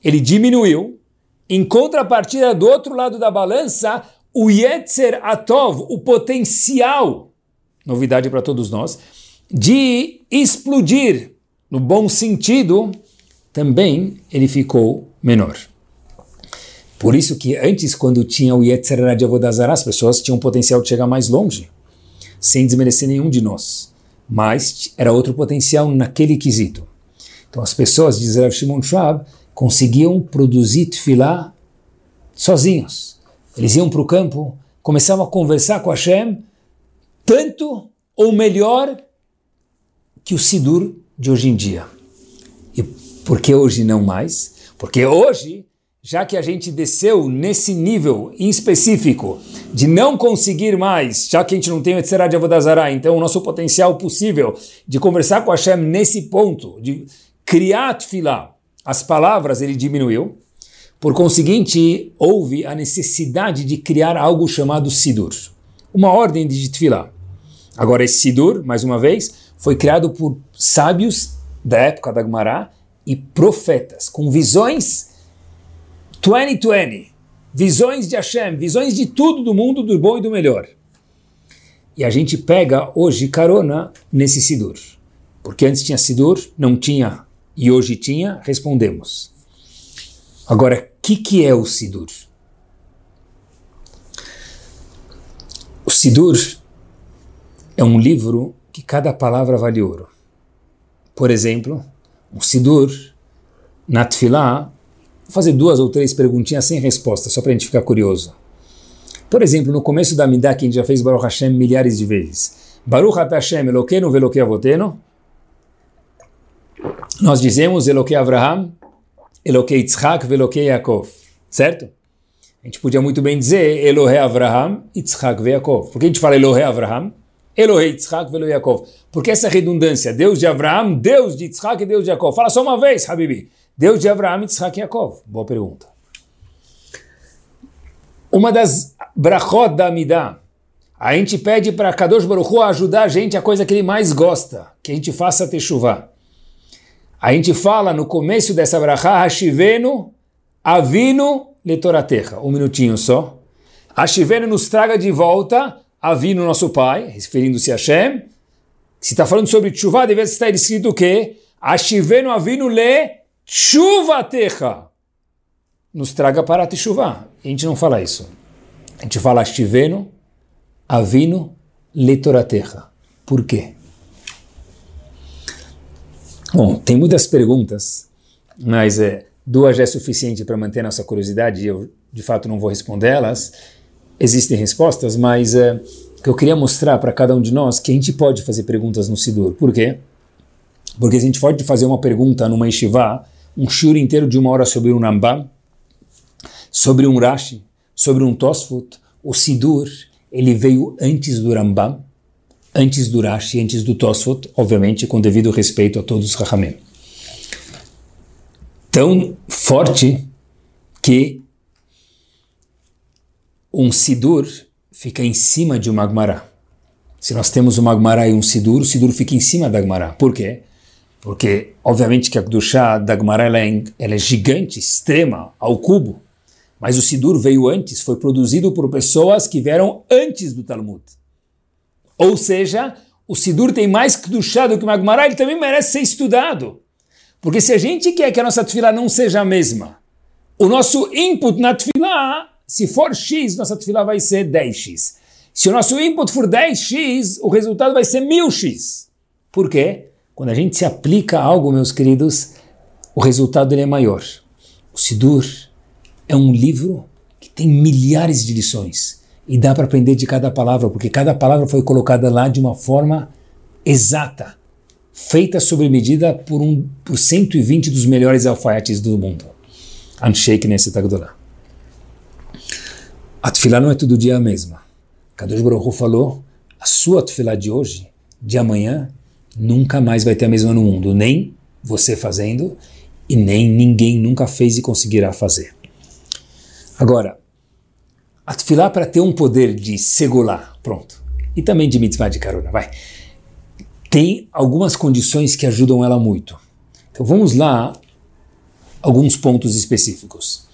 ele diminuiu, em contrapartida do outro lado da balança, o Yetzer Atov, o potencial, novidade para todos nós, de explodir, no bom sentido, também ele ficou menor. Por isso que antes, quando tinha o Yetzirah de Avodazara, as pessoas tinham potencial de chegar mais longe, sem desmerecer nenhum de nós. Mas era outro potencial naquele quesito. Então as pessoas, diz Rav Shimon Schwab, conseguiam produzir tefilá sozinhos. Eles iam para o campo, começavam a conversar com Hashem, tanto ou melhor que o Sidur de hoje em dia. E por que hoje não mais? Porque hoje, já que a gente desceu nesse nível em específico de não conseguir mais, já que a gente não tem o Etzerá de Avodazará, então o nosso potencial possível de conversar com Hashem nesse ponto, de criar tefilá, as palavras ele diminuiu, por conseguinte, houve a necessidade de criar algo chamado Sidur, uma ordem de tefilá. Agora, esse Sidur, mais uma vez, foi criado por sábios da época da Gemara e profetas, com visões 2020, visões de Hashem, visões de tudo do mundo, do bom e do melhor. E a gente pega hoje carona nesse Sidur. Porque antes tinha Sidur, não tinha, e hoje tinha, respondemos. Agora, o que, que é o Sidur? O Sidur é um livro que cada palavra vale ouro. Por exemplo, um Sidur, na Tfilá, vou fazer duas ou três perguntinhas sem resposta, só para a gente ficar curioso. Por exemplo, no começo da Midah, que a gente já fez Baruch Hashem milhares de vezes. Baruch Hashem Elokeinu Veloke Avotenu. Nós dizemos Eloke Avraham, Eloke Yitzhak Veloke Yaakov. Certo? A gente podia muito bem dizer Elohe Avraham, Yitzhak Yaakov. Por que a gente fala Elohe Avraham? Elohei Yitzhak velo Yaakov. Porque essa redundância, Deus de Abraão, Deus de Yitzhak e Deus de Yaakov. Fala só uma vez, Habibi. Deus de Abraão, Yitzhak e Yaakov. Boa pergunta. Uma das brachot da Amidah, a gente pede para Kadosh Baruch Hu ajudar a gente a coisa que ele mais gosta, que a gente faça techuvá. A gente fala no começo dessa brachá, Hashivenu, Avinu, Letoratecha. Um minutinho só. Hashivenu nos traga de volta Avino, nosso pai, referindo-se a Hashem. Se está falando sobre chuva, deve estar escrito o quê? Ashivenu avinu le chuvatecha. Nos traga para a chuva. A gente não fala isso. A gente fala Ashivenu avinu le toratecha. Por quê? Bom, tem muitas perguntas, mas é, duas já é suficiente para manter nossa curiosidade eu, de fato, não vou respondê-las existem respostas, mas é, que eu queria mostrar para cada um de nós que a gente pode fazer perguntas no Sidur. Por quê? Porque a gente pode fazer uma pergunta numa Yeshiva, um shur inteiro de uma hora sobre um Rambam, sobre um Rashi, sobre um Tosfot. O Sidur, ele veio antes do Rambam, antes do Rashi, antes do Tosfot, obviamente com devido respeito a todos os Rahamim. Tão forte que um Sidur fica em cima de uma Agmará. Se nós temos uma Agmará e um Sidur, o Sidur fica em cima da Agmará. Por quê? Porque, obviamente, que a Kedushá da Agmará ela é, ela é gigante, extrema, ao cubo. Mas o Sidur veio antes, foi produzido por pessoas que vieram antes do Talmud. Ou seja, o Sidur tem mais Kedushá do que o Agmará, ele também merece ser estudado. Porque se a gente quer que a nossa tefilá não seja a mesma, o nosso input na tefilá se for x, nossa tefilá vai ser 10x. Se o nosso input for 10x, o resultado vai ser 1000x. Por quê? Quando a gente se aplica a algo, meus queridos, o resultado é maior. O Sidur é um livro que tem milhares de lições e dá para aprender de cada palavra, porque cada palavra foi colocada lá de uma forma exata, feita sob medida por, um, por 120 dos melhores alfaiates do mundo. Anshake nesse Tagdolá. A tefilá não é todo dia a mesma. Kadosh Baruch falou, a sua tefilá de hoje, de amanhã, nunca mais vai ter a mesma no mundo. Nem você fazendo e nem ninguém nunca fez e conseguirá fazer. Agora, a tefilá para ter um poder de segular, pronto, e também de mitzvah de carona, vai. Tem algumas condições que ajudam ela muito. Então vamos lá, alguns pontos específicos.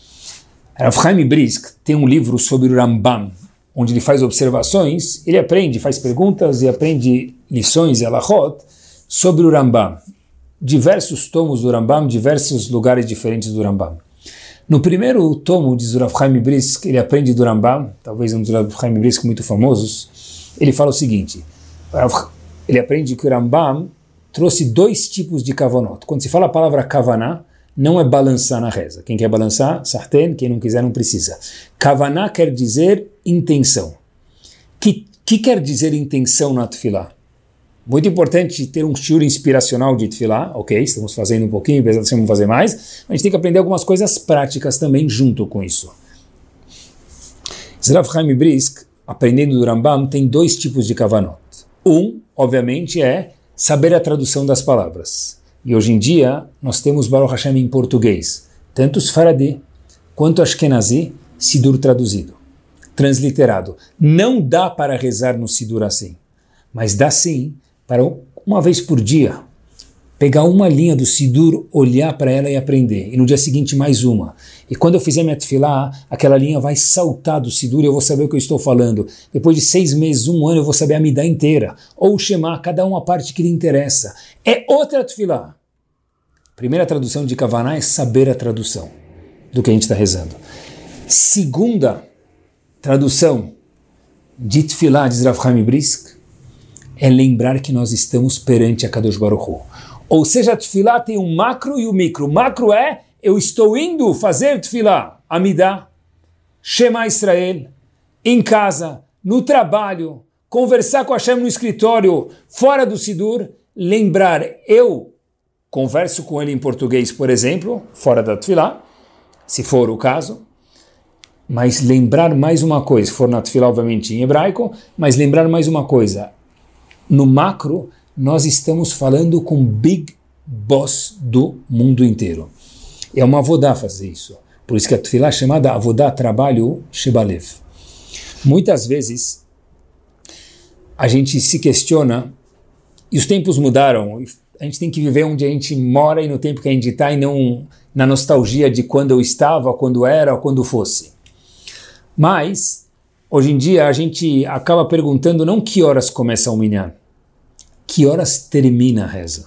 Rav Chaim Brisk tem um livro sobre o Rambam, onde ele faz observações, ele aprende, faz perguntas e aprende lições e alahot sobre o Rambam. diversos tomos do Rambam, diversos lugares diferentes do Rambam. No primeiro tomo de Zurav Chaim Brisk, ele aprende do Rambam, talvez um dos Zurav Chaim Brisk muito famosos, ele fala o seguinte, ele aprende que o Rambam trouxe dois tipos de kavanot. Quando se fala a palavra kavaná, não é balançar na reza. Quem quer balançar, sartén, quem não quiser não precisa. Kavaná quer dizer intenção. Que que quer dizer intenção na tefilá? Muito importante ter um shiur inspiracional de tefilá, ok, estamos fazendo um pouquinho, vamos fazer mais, a gente tem que aprender algumas coisas práticas também junto com isso. Zrav Chaim Brisk, aprendendo do Rambam, tem dois tipos de kavanot. Um, obviamente, é saber a tradução das palavras. E hoje em dia, nós temos Baruch Hashem em português, tanto Sfaradi quanto Ashkenazi, Sidur traduzido, transliterado. Não dá para rezar no Sidur assim, mas dá sim para uma vez por dia pegar uma linha do Sidur, olhar para ela e aprender. E no dia seguinte mais uma. E quando eu fizer minha tefilá, aquela linha vai saltar do Sidur e eu vou saber o que eu estou falando. Depois de seis meses, um ano, eu vou saber a Midah inteira. Ou Shema, cada uma parte que lhe interessa. É outra tefilá. Primeira tradução de Kavaná é saber a tradução do que a gente está rezando. Segunda tradução de tefilá de Zrav Brisk é lembrar que nós estamos perante a Kadosh Baruch Hu. Ou seja, a tefilá tem um macro e o um micro. O macro é, eu estou indo fazer tefilá, Amidá, Shema Israel, em casa, no trabalho, conversar com Hashem no escritório, fora do Sidur, lembrar, eu converso com ele em português, por exemplo, fora da tefilá, se for o caso, mas lembrar mais uma coisa, se for na tefilá, obviamente, em hebraico, mas lembrar mais uma coisa, no macro, nós estamos falando com Big Boss do mundo inteiro. É uma avodá fazer isso. Por isso que a tefilá é chamada avodá, trabalho, shebalev. Muitas vezes, a gente se questiona, e os tempos mudaram, a gente tem que viver onde a gente mora e no tempo que a gente está e não na nostalgia de quando eu estava, quando era, ou quando fosse. Mas, hoje em dia, a gente acaba perguntando não que horas começa o minyan, que horas termina a reza?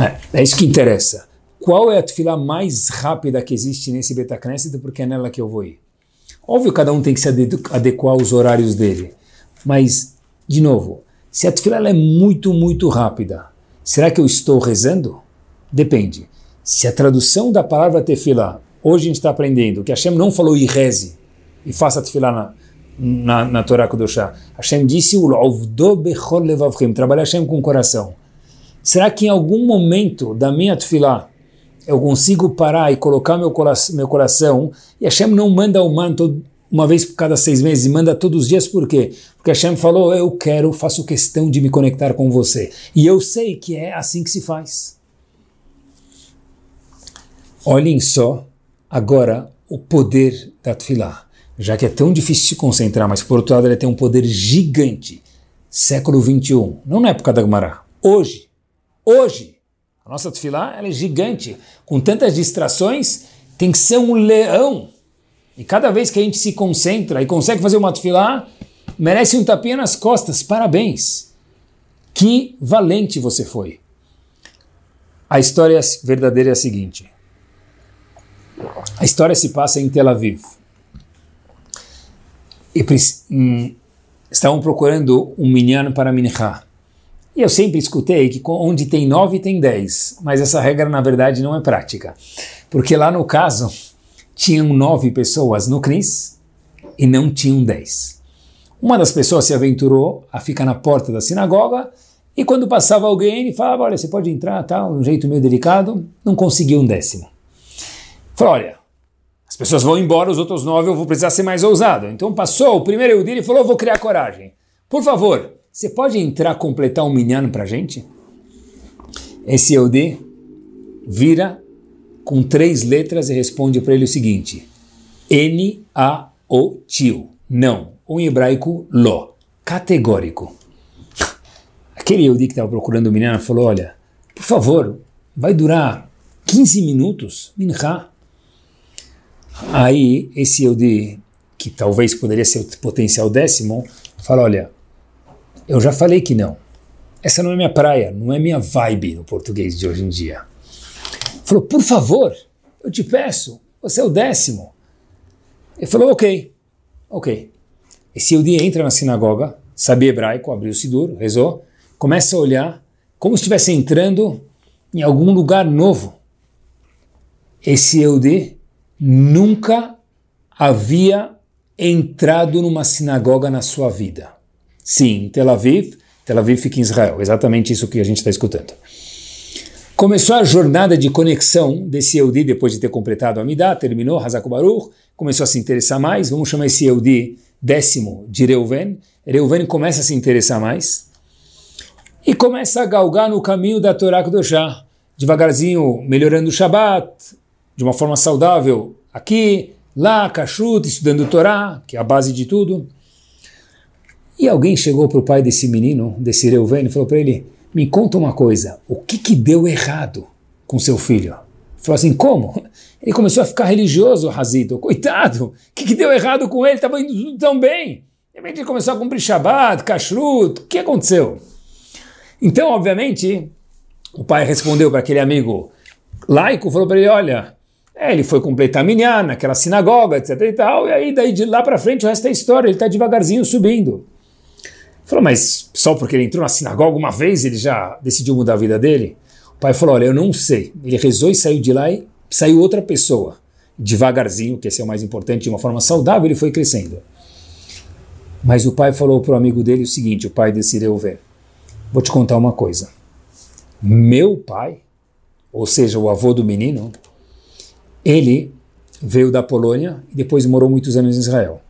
É, é isso que interessa. Qual é a tefilá mais rápida que existe nesse Betacneset, porque é nela que eu vou ir? Óbvio, cada um tem que se adequar aos horários dele. Mas, de novo, se a tefilá é muito, muito rápida, será que eu estou rezando? Depende. Se a tradução da palavra tefilá, hoje a gente está aprendendo que Hashem não falou e reze, e faça a tefilá na, na, na Torá Kudoshá. Hashem disse, trabalhar Hashem com o coração. Será que em algum momento da minha tefilá eu consigo parar e colocar meu, meu coração e Hashem não manda o manto uma vez por cada seis meses, manda todos os dias, por quê? Porque Hashem falou, eu quero, faço questão de me conectar com você. E eu sei que é assim que se faz. Olhem só agora o poder da tefilá já que é tão difícil se concentrar, mas por outro lado ele tem um poder gigante. Século 21, não na época da Gemara, hoje, hoje, a nossa tefilá ela é gigante, com tantas distrações, tem que ser um leão. E cada vez que a gente se concentra e consegue fazer uma tefilá, merece um tapinha nas costas, parabéns. Que valente você foi. A história verdadeira é a seguinte. A história se passa em Tel Aviv e estavam procurando um minyan para minchá. E eu sempre escutei que onde tem nove tem dez, mas essa regra na verdade não é prática. Porque lá no caso, tinham nove pessoas no CNIS e não tinham dez. Uma das pessoas se aventurou a ficar na porta da sinagoga e quando passava alguém, ele falava, olha, você pode entrar, tal, um jeito meio delicado, não conseguiu um décimo. Falou, olha, as pessoas vão embora, os outros nove eu vou precisar ser mais ousado. Então passou o primeiro Eudi e falou, vou criar coragem. Por favor, você pode entrar completar um minyan para gente? Esse Eudi vira com três letras e responde para ele o seguinte, N-A-O-Tio, não, ou em hebraico, Lo, categórico. Aquele Eudi que estava procurando o minyan falou, olha, por favor, vai durar 15 minutos, minhá, Aí, esse Yehudi, que talvez poderia ser o potencial décimo, fala, olha, eu já falei que não. essa não é minha praia, não é minha vibe no português de hoje em dia. Falou, por favor, eu te peço, você é o décimo. Ele falou, ok, ok. Esse Yehudi entra na sinagoga, sabia hebraico, abriu o Sidur, rezou, começa a olhar como se estivesse entrando em algum lugar novo. Esse Yehudi nunca havia entrado numa sinagoga na sua vida. Sim, Tel Aviv, Tel Aviv fica em Israel, exatamente isso que a gente está escutando. Começou a jornada de conexão desse Eudi depois de ter completado a Midah, terminou Hazak Baruch, começou a se interessar mais, vamos chamar esse Eudi décimo de Reuven. Reuven começa a se interessar mais e começa a galgar no caminho da Torá Kedoshá, devagarzinho melhorando o Shabat, de uma forma saudável aqui, lá, Kashrut, estudando Torá, que é a base de tudo. E alguém chegou para o pai desse menino, desse Reuven, e falou para ele, me conta uma coisa, o que, que deu errado com seu filho? Ele falou assim, como? Ele começou a ficar religioso, Razito, coitado, o que, que deu errado com ele? Estava indo tudo tão bem. De repente ele começou a cumprir Shabbat, Kashrut, o que aconteceu? Então, obviamente, o pai respondeu para aquele amigo laico, falou para ele, olha, é, ele foi completar minyan naquela sinagoga, etc e tal, e aí daí de lá para frente o resto é história, ele está devagarzinho subindo. Falou, mas só porque ele entrou na sinagoga uma vez ele já decidiu mudar a vida dele? O pai falou, olha, eu não sei. Ele rezou e saiu de lá e saiu outra pessoa. Devagarzinho, que esse é o mais importante, de uma forma saudável, ele foi crescendo. Mas o pai falou para o amigo dele o seguinte, o pai desse Reuven, vou te contar uma coisa. Meu pai, ou seja, o avô do menino, ele veio da Polônia e depois morou muitos anos em Israel.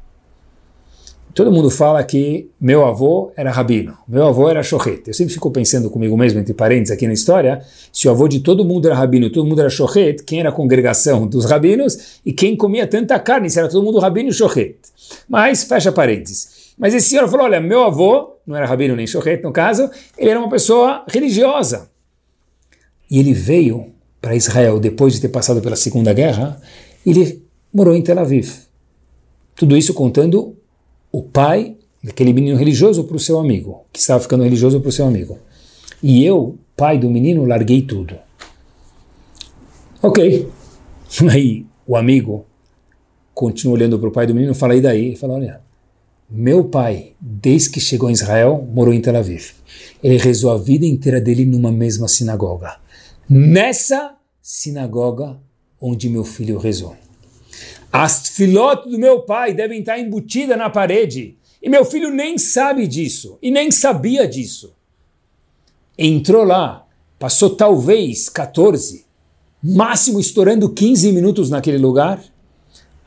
Todo mundo fala que meu avô era rabino, meu avô era shochet. Eu sempre fico pensando comigo mesmo, entre parênteses aqui na história, se o avô de todo mundo era rabino, todo mundo era shochet, quem era a congregação dos rabinos e quem comia tanta carne, se era todo mundo rabino e shochet. Mas, fecha parênteses. Mas esse senhor falou, olha, meu avô, não era rabino nem shochet no caso, ele era uma pessoa religiosa. E ele veio para Israel depois de ter passado pela Segunda Guerra, ele morou em Tel Aviv. Tudo isso contando o pai daquele menino religioso para o seu amigo, que estava ficando religioso para o seu amigo. E eu, pai do menino, larguei tudo. Ok. Aí o amigo continua olhando para o pai do menino fala, e daí? Ele fala, olha, meu pai, desde que chegou em Israel, morou em Tel Aviv. Ele rezou a vida inteira dele numa mesma sinagoga. Nessa sinagoga onde meu filho rezou. As filotes do meu pai devem estar embutidas na parede. E meu filho nem sabe disso, e nem sabia disso. Entrou lá, passou talvez 14, máximo estourando 15 minutos naquele lugar.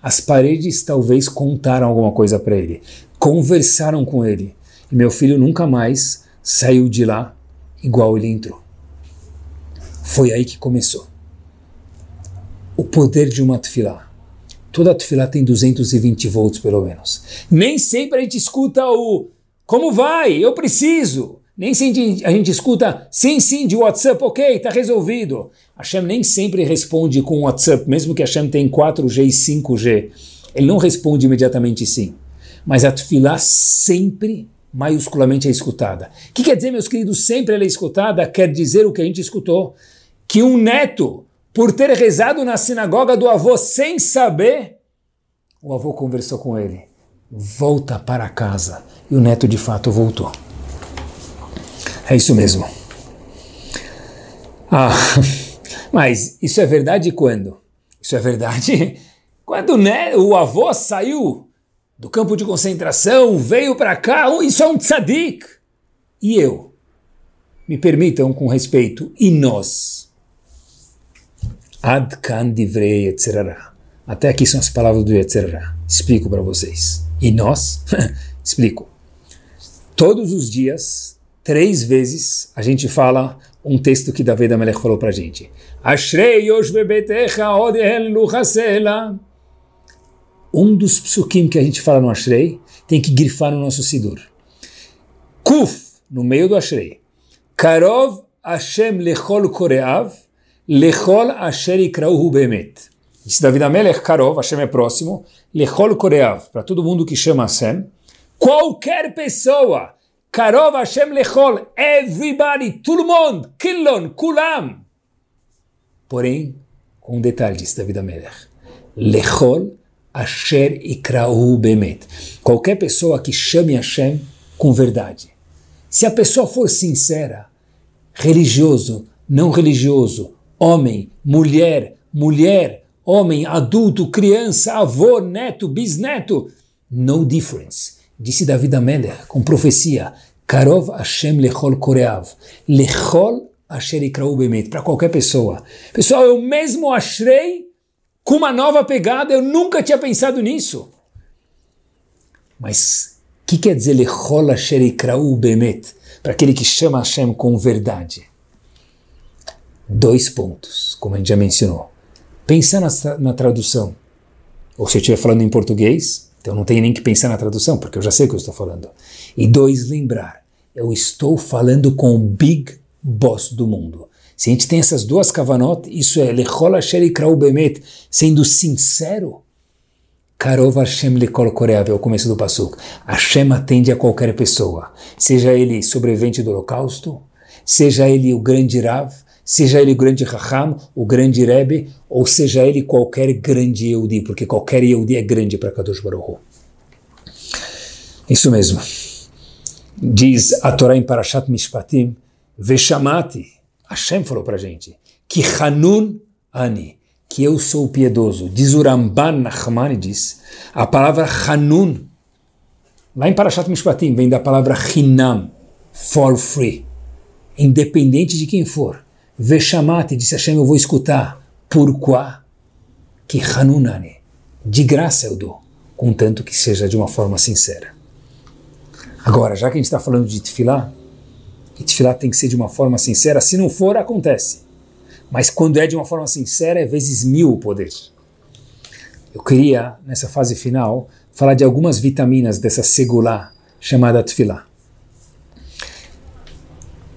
As paredes talvez contaram alguma coisa para ele, conversaram com ele. E meu filho nunca mais saiu de lá igual ele entrou. Foi aí que começou. O poder de uma tefilá Toda tefilá tem 220 volts pelo menos. Nem sempre a gente escuta o como vai, eu preciso. Nem sempre a gente escuta sim, sim, de WhatsApp, ok, está resolvido. Hashem nem sempre responde com WhatsApp, mesmo que Hashem tem 4G e 5G. Ele não responde imediatamente sim. Mas a tefilá sempre maiusculamente é escutada. O que quer dizer, meus queridos, sempre ela é escutada? Quer dizer o que a gente escutou. Que um neto por ter rezado na sinagoga do avô sem saber, o avô conversou com ele. Volta para casa. E o neto de fato voltou. É isso mesmo. Ah, mas isso é verdade quando? Isso é verdade quando né, o avô saiu do campo de concentração, veio para cá, isso é um tzadik. E eu? Me permitam com respeito, e nós? Ad kan divrei Yetzerara. Até aqui são as palavras do Yetzerara. Explico para vocês. E nós? Explico. Todos os dias, três vezes, a gente fala um texto que Davi Amelech falou para a gente. Ashrei odehen luchasela. Um dos psukim que a gente fala no Ashrei tem que grifar no nosso Sidur. Kuf, no meio do Ashrei. Karov Hashem lechol koreav Lechol asher ikrauhu bemet. Disse David Amelech Karov, Hashem é próximo, Lechol koreav, para todo mundo que chama Hashem, qualquer pessoa Karov Hashem lechol. Everybody, todo mundo, killon, kulam. Porém, com um detalhe, disse David Amelech. Lechol asher ikrahu bemet. Qualquer pessoa que chame Hashem com verdade. Se a pessoa for sincera, religioso, não religioso, homem, mulher, mulher, homem, adulto, criança, avô, neto, bisneto, no difference. Disse David Amelech com profecia, Karov Hashem lechol koreav, lechol bemet, para qualquer pessoa. Pessoal, eu mesmo achei com uma nova pegada, eu nunca tinha pensado nisso. Mas o que quer dizer lechol asher bemet? Para aquele que chama Hashem com verdade. Dois pontos, como a gente já mencionou. Pensar na, na tradução. Ou se eu estiver falando em português, então não tenho nem que pensar na tradução, porque eu já sei o que eu estou falando. E dois, lembrar. Eu estou falando com o Big Boss do mundo. Se a gente tem essas duas kavanot, isso é lechol asher bemet, sendo sincero, Karov Hashem lekol koreav, é o começo do pasuk. Hashem atende a qualquer pessoa, seja ele sobrevivente do holocausto, seja ele o grande Rav, seja ele grande Raham, o grande Rebbe, ou seja ele qualquer grande Yehudi, porque qualquer Yehudi é grande para Kadosh Baruch. Isso mesmo. Diz a Torá em Parashat Mishpatim, Veshamati, Hashem falou para a gente, que Hanun Ani, que eu sou piedoso. Diz o Ramban Nachmanides, a palavra Hanun, lá em Parashat Mishpatim, vem da palavra Hinam, for free, independente de quem for. Veshamati, disse Hashem, eu vou escutar. Pourquoi? Que Hanunani, de graça eu dou, contanto que seja de uma forma sincera. Agora, já que a gente está falando de Tfilá, e Tfilá tem que ser de uma forma sincera, se não for, acontece. Mas quando é de uma forma sincera, é vezes mil o poder. Eu queria, nessa fase final, falar de algumas vitaminas dessa segulá chamada Tfilá.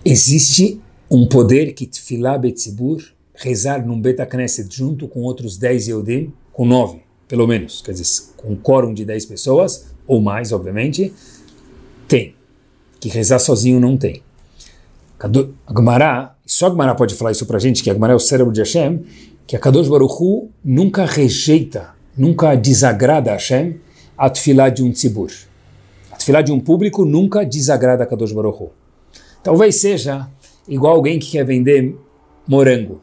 Existe um poder que Tfilah Betzibur, rezar num Beta Knesset junto com outros 10 Yehudim, com 9, pelo menos, quer dizer, com um quórum de 10 pessoas, ou mais, obviamente, tem. Que rezar sozinho não tem. A Gemara, só a Gemara pode falar isso pra gente, que a Gemara é o cérebro de Hashem, que a Kadosh Baruch Hu nunca rejeita, nunca desagrada a Hashem a Tfilah de um tzibur. A Tfilah de um público nunca desagrada a Kadosh Baruch Hu. Talvez seja igual alguém que quer vender morango.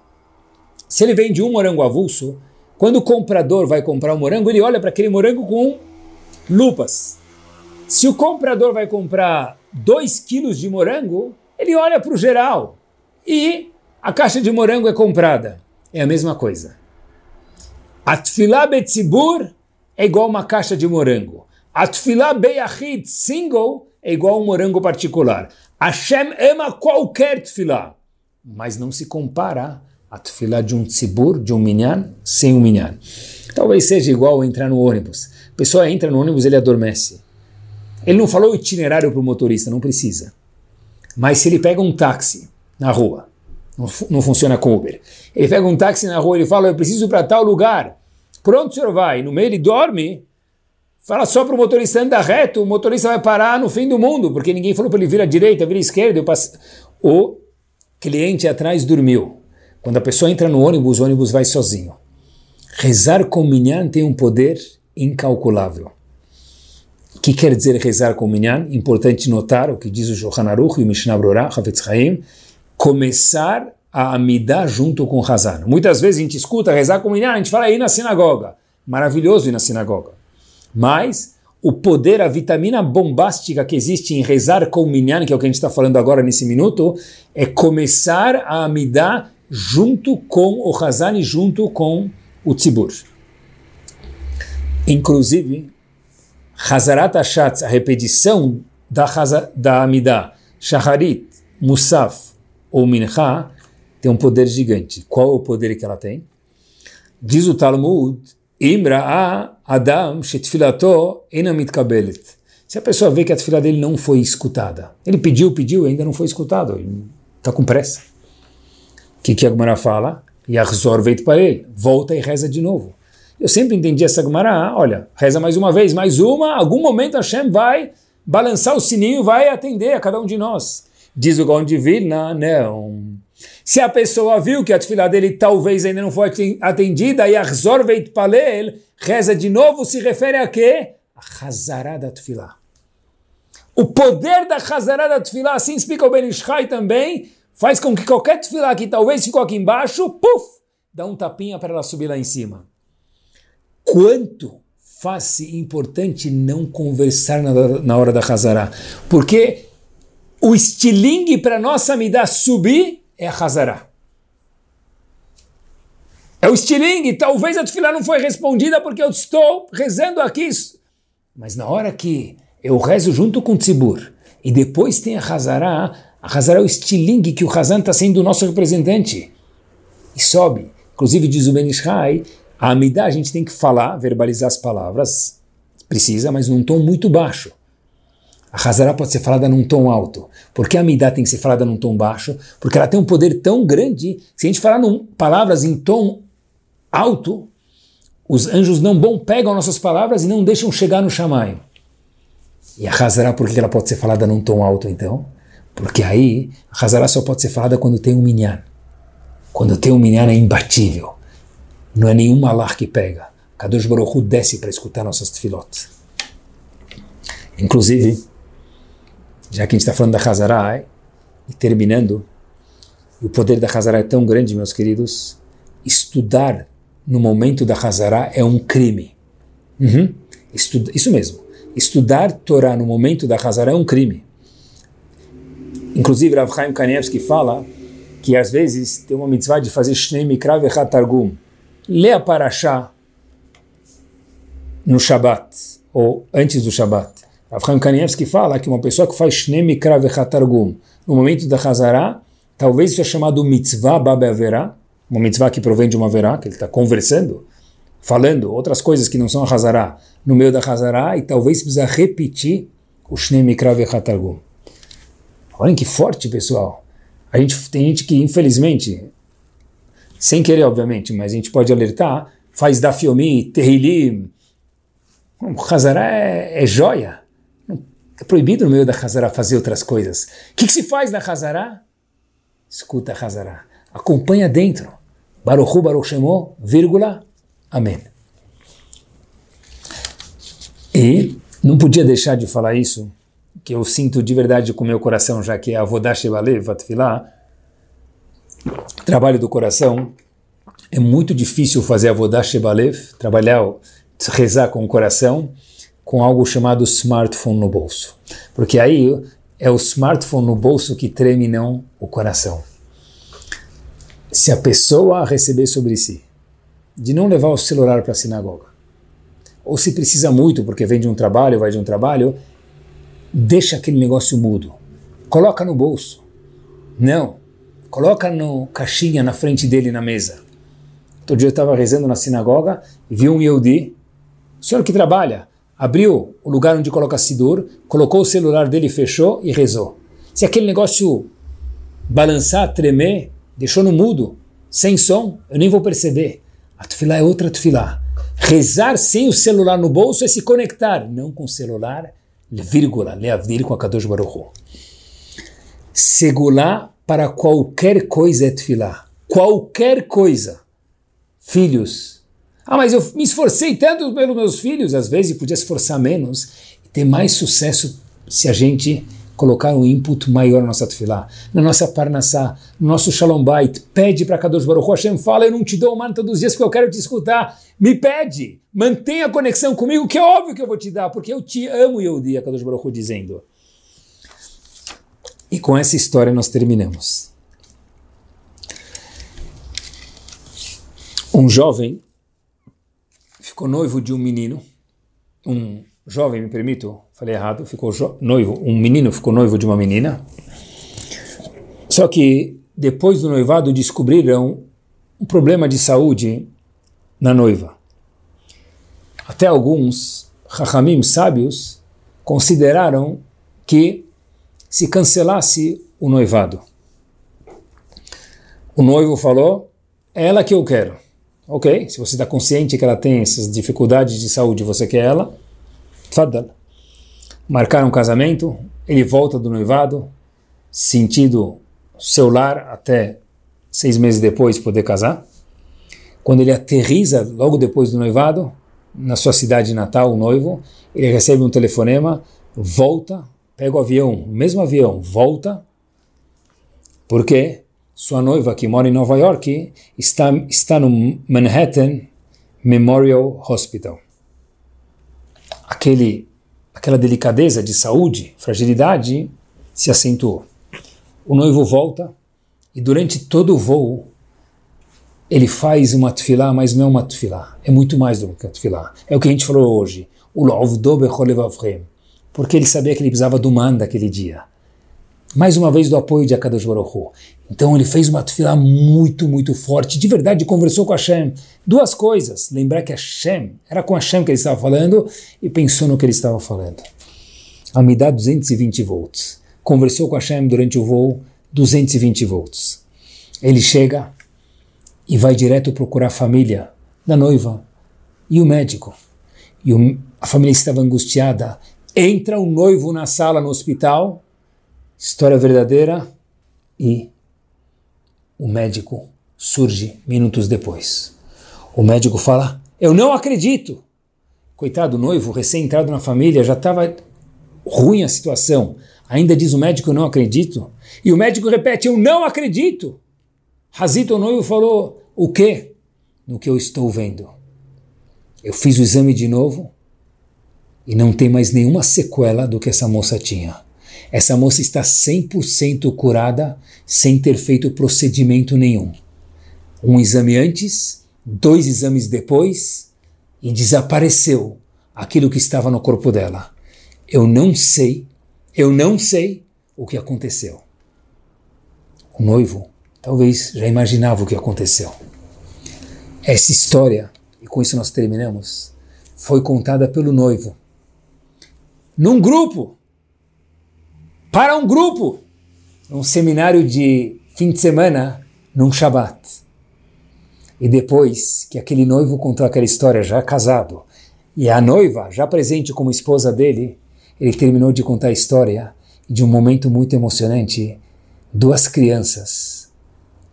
Se ele vende um morango avulso, quando o comprador vai comprar o um morango, ele olha para aquele morango com lupas. Se o comprador vai comprar 2 quilos de morango, ele olha para o geral e a caixa de morango é comprada. É a mesma coisa. Atfilá betzibur é igual uma caixa de morango. Atfilá beyachid single é igual um morango particular. Hashem ama qualquer tefilá, mas não se compara a tefilá de um tzibur, de um minyan, sem um minyan. Talvez seja igual entrar no ônibus. A pessoa entra no ônibus, ele adormece. Ele não falou itinerário para o motorista, não precisa. Mas se ele pega um táxi na rua, não, não funciona com Uber, ele pega um táxi na rua, ele fala, eu preciso para tal lugar. Pronto, o senhor vai. No meio ele dorme, Fala só para o motorista andar reto, o motorista vai parar no fim do mundo, porque ninguém falou para ele vir à direita, vir à esquerda. O cliente atrás dormiu. Quando a pessoa entra no ônibus, o ônibus vai sozinho. Rezar com minyan tem um poder incalculável. O que quer dizer rezar com minyan? Importante notar o que diz o Shulchan Aruch e o Mishnah Brorah, Havetz Chaim, começar a amidar junto com o Hazan. Muitas vezes a gente escuta rezar com minyan, a gente fala aí na sinagoga. Maravilhoso ir na sinagoga. Mas o poder, a vitamina bombástica que existe em rezar com o minyan, que é o que a gente está falando agora nesse minuto, é começar a amidar junto com o Hazan e junto com o Tzibur. Inclusive, Hazarat Hashatz, a repetição da, da Amidah, Shaharit, Musaf ou Mincha, tem um poder gigante. Qual é o poder que ela tem? Diz o Talmud Imra Adam shetfilato enamit kabelet. Se a pessoa vê que a tefila dele não foi escutada, ele pediu, pediu, ainda não foi escutado, ele está com pressa. O que, que a Gemara fala? Yachzor veit para ele, volta e reza de novo. Eu sempre entendi essa Gemara, olha, reza mais uma vez, mais uma, algum momento Hashem vai balançar o sininho vai atender a cada um de nós. Diz o Gaon de não. Se a pessoa viu que a tefilá dele talvez ainda não foi atendida, e Arzor Veit Palel, reza de novo, se refere a quê? A Hazará da tefilá. O poder da Hazará da tefilá, assim explica o Benishai também, faz com que qualquer tefilá que talvez ficou aqui embaixo, puf, dá um tapinha para ela subir lá em cima. Quanto faz-se importante não conversar na, na hora da Hazará. Porque o estilingue para nossa Amidá subir é a Hazará. É o estilingue. Talvez a tefilá não foi respondida porque eu estou rezando aqui. Mas na hora que eu rezo junto com o Tzibur e depois tem a Hazará, a Hazará é o estilingue que o Hazan está sendo o nosso representante. E sobe. Inclusive diz o Benishai a Amidá a gente tem que falar, verbalizar as palavras, precisa, mas num tom muito baixo. A Hazará pode ser falada num tom alto. Por que a Amidá tem que ser falada num tom baixo? Porque ela tem um poder tão grande, se a gente falar num, palavras em tom alto, os anjos não bom pegam nossas palavras e não deixam chegar no chamaio. E a Hazará, por que ela pode ser falada num tom alto então? Porque aí a Hazará só pode ser falada quando tem um minyan. Quando tem um minyan é imbatível. Não é nenhum malar que pega. Kadosh Baruch desce para escutar nossas tefilot. Inclusive, já que a gente está falando da Hazara, e terminando, o poder da Hazara é tão grande, meus queridos, estudar no momento da Hazara é um crime. Uhum. Estuda, isso mesmo. Estudar Torá no momento da Hazara é um crime. Inclusive, Rav Chaim Kanievski fala que às vezes tem uma mitzvah de fazer Shnei Mikra Vechat Targum lê a Parashá no Shabat, ou antes do Shabat. Avram Kanievski fala que uma pessoa que faz Shne Mikra Vechatargum no momento da Hazara, talvez isso é chamado mitzvah Babe Averá, uma mitzvah que provém de uma Averá, que ele está conversando, falando outras coisas que não são a Hazara, no meio da Hazara, e talvez precisa repetir o Shne Mikra Vechatargum. Olhem que forte, pessoal. A gente, tem gente que, infelizmente, sem querer, obviamente, mas a gente pode alertar, faz da Fiomi, Terrilim. O Hazara é, é, joia. É proibido no meio da Hazara fazer outras coisas. O que, que se faz na Hazara? Escuta a Hazara. Acompanha dentro. Baruchu Baruch Shemo, vírgula, Amém. E não podia deixar de falar isso, que eu sinto de verdade com o meu coração, já que é Avodash Balev, Vatfilah, trabalho do coração, é muito difícil fazer avodah shebalev, trabalhar, rezar com o coração, com algo chamado smartphone no bolso. Porque aí é o smartphone no bolso que treme, não o coração. Se a pessoa receber sobre si de não levar o celular para a sinagoga, ou se precisa muito porque vem de um trabalho, vai de um trabalho, deixa aquele negócio mudo. Coloca no bolso. Não, Coloca no caixinha na frente dele na mesa. Outro dia eu estava rezando na sinagoga e vi um Yehudi, o senhor que trabalha, abriu o lugar onde coloca Sidur, colocou o celular dele, fechou e rezou. Se aquele negócio balançar, tremer, deixou no mudo, sem som, eu nem vou perceber. A tefilá é outra tefilá. Rezar sem o celular no bolso é se conectar, não com o celular, vírgula, leavir com a Kadosh Baruch Hu. Segular para qualquer coisa é tefilá. Qualquer coisa. Filhos. Ah, mas eu me esforcei tanto pelos meus filhos. Às vezes podia esforçar menos e ter mais sucesso se a gente colocar um input maior na nossa tefilá, na nossa parnassá, no nosso shalom bait. Pede para Kadosh Baruch Hashem, fala, eu não te dou o manto todos os dias porque eu quero te escutar. Me pede, mantenha a conexão comigo, que é óbvio que eu vou te dar, porque eu te amo, Yehudi, a Kadosh Baruch dizendo. E com essa história nós terminamos. Um jovem ficou noivo de um menino, um jovem, me permito, falei errado, ficou noivo, um menino ficou noivo de uma menina. Só que depois do noivado descobriram um problema de saúde na noiva. Até alguns rachamim sábios consideraram que se cancelasse o noivado. O noivo falou: é ela que eu quero. Ok, se você está consciente que ela tem essas dificuldades de saúde, você quer ela, fadal. marcaram um casamento, ele volta do noivado, sentido seu lar até seis meses depois poder casar. Quando ele aterriza logo depois do noivado, na sua cidade natal, o noivo, ele recebe um telefonema, volta, pega o avião, o mesmo avião, volta, porque sua noiva, que mora em Nova York, está, está no Manhattan Memorial Hospital. Aquele, aquela delicadeza de saúde, fragilidade, se acentuou. O noivo volta e durante todo o voo ele faz uma tefilá, mas não é uma tefilá. É muito mais do que uma tefilá. É o que a gente falou hoje. O Porque ele sabia que ele precisava do man daquele dia. Mais uma vez do apoio de Akadosh Baruch. Então ele fez uma tefilá muito, muito forte. De verdade, conversou com Hashem. Duas coisas. Lembrar que Hashem, era com Hashem que ele estava falando e pensou no que ele estava falando. A me dá 220 volts. Conversou com Hashem durante o voo, 220 volts. Ele chega, e vai direto procurar a família da noiva e o médico. E o, a família estava angustiada. Entra o noivo na sala no hospital, história verdadeira, e o médico surge minutos depois. O médico fala: Eu não acredito. Coitado, noivo, recém-entrado na família, já estava ruim a situação. Ainda diz o médico: Eu não acredito. E o médico repete: Eu não acredito. Hazito, o noivo, falou: o que? No que eu estou vendo. Eu fiz o exame de novo e não tem mais nenhuma sequela do que essa moça tinha. Essa moça está 100% curada sem ter feito procedimento nenhum. Um exame antes, dois exames depois e desapareceu aquilo que estava no corpo dela. Eu não sei, eu não sei o que aconteceu. O noivo talvez já imaginava o que aconteceu. Essa história, e com isso nós terminamos, foi contada pelo noivo. Num grupo, para um grupo, num seminário de fim de semana, num Shabat. E depois que aquele noivo contou aquela história, já casado, e a noiva, já presente como esposa dele, ele terminou de contar a história de um momento muito emocionante. Duas crianças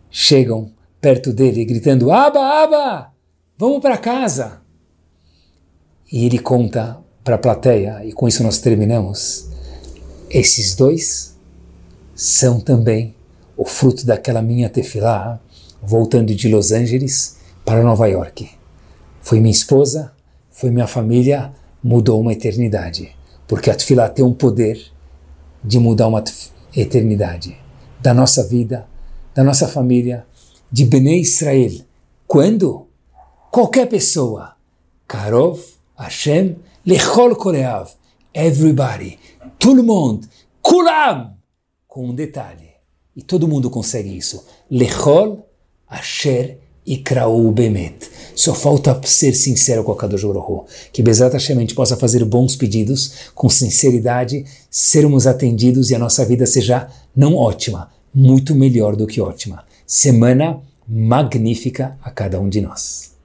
chegam perto dele, gritando: Aba, Aba, vamos para casa. E ele conta para a plateia, e com isso nós terminamos. Esses dois são também o fruto daquela minha tefilá, voltando de Los Angeles para Nova York. Foi minha esposa, foi minha família, mudou uma eternidade. Porque a tefilá tem um poder de mudar uma eternidade da nossa vida, da nossa família, de Bnei Israel. Quando? Qualquer pessoa. Karov, Hashem, Lechol Koreav. Everybody. Todo mundo. Kulam. Com um detalhe. E todo mundo consegue isso. Lechol, Asher Ikrau Bemet. Só falta ser sincero com a Kadosh Baruch Que Bezat Hashem a gente possa fazer bons pedidos com sinceridade, sermos atendidos e a nossa vida seja não ótima, muito melhor do que ótima semana magnífica a cada um de nós.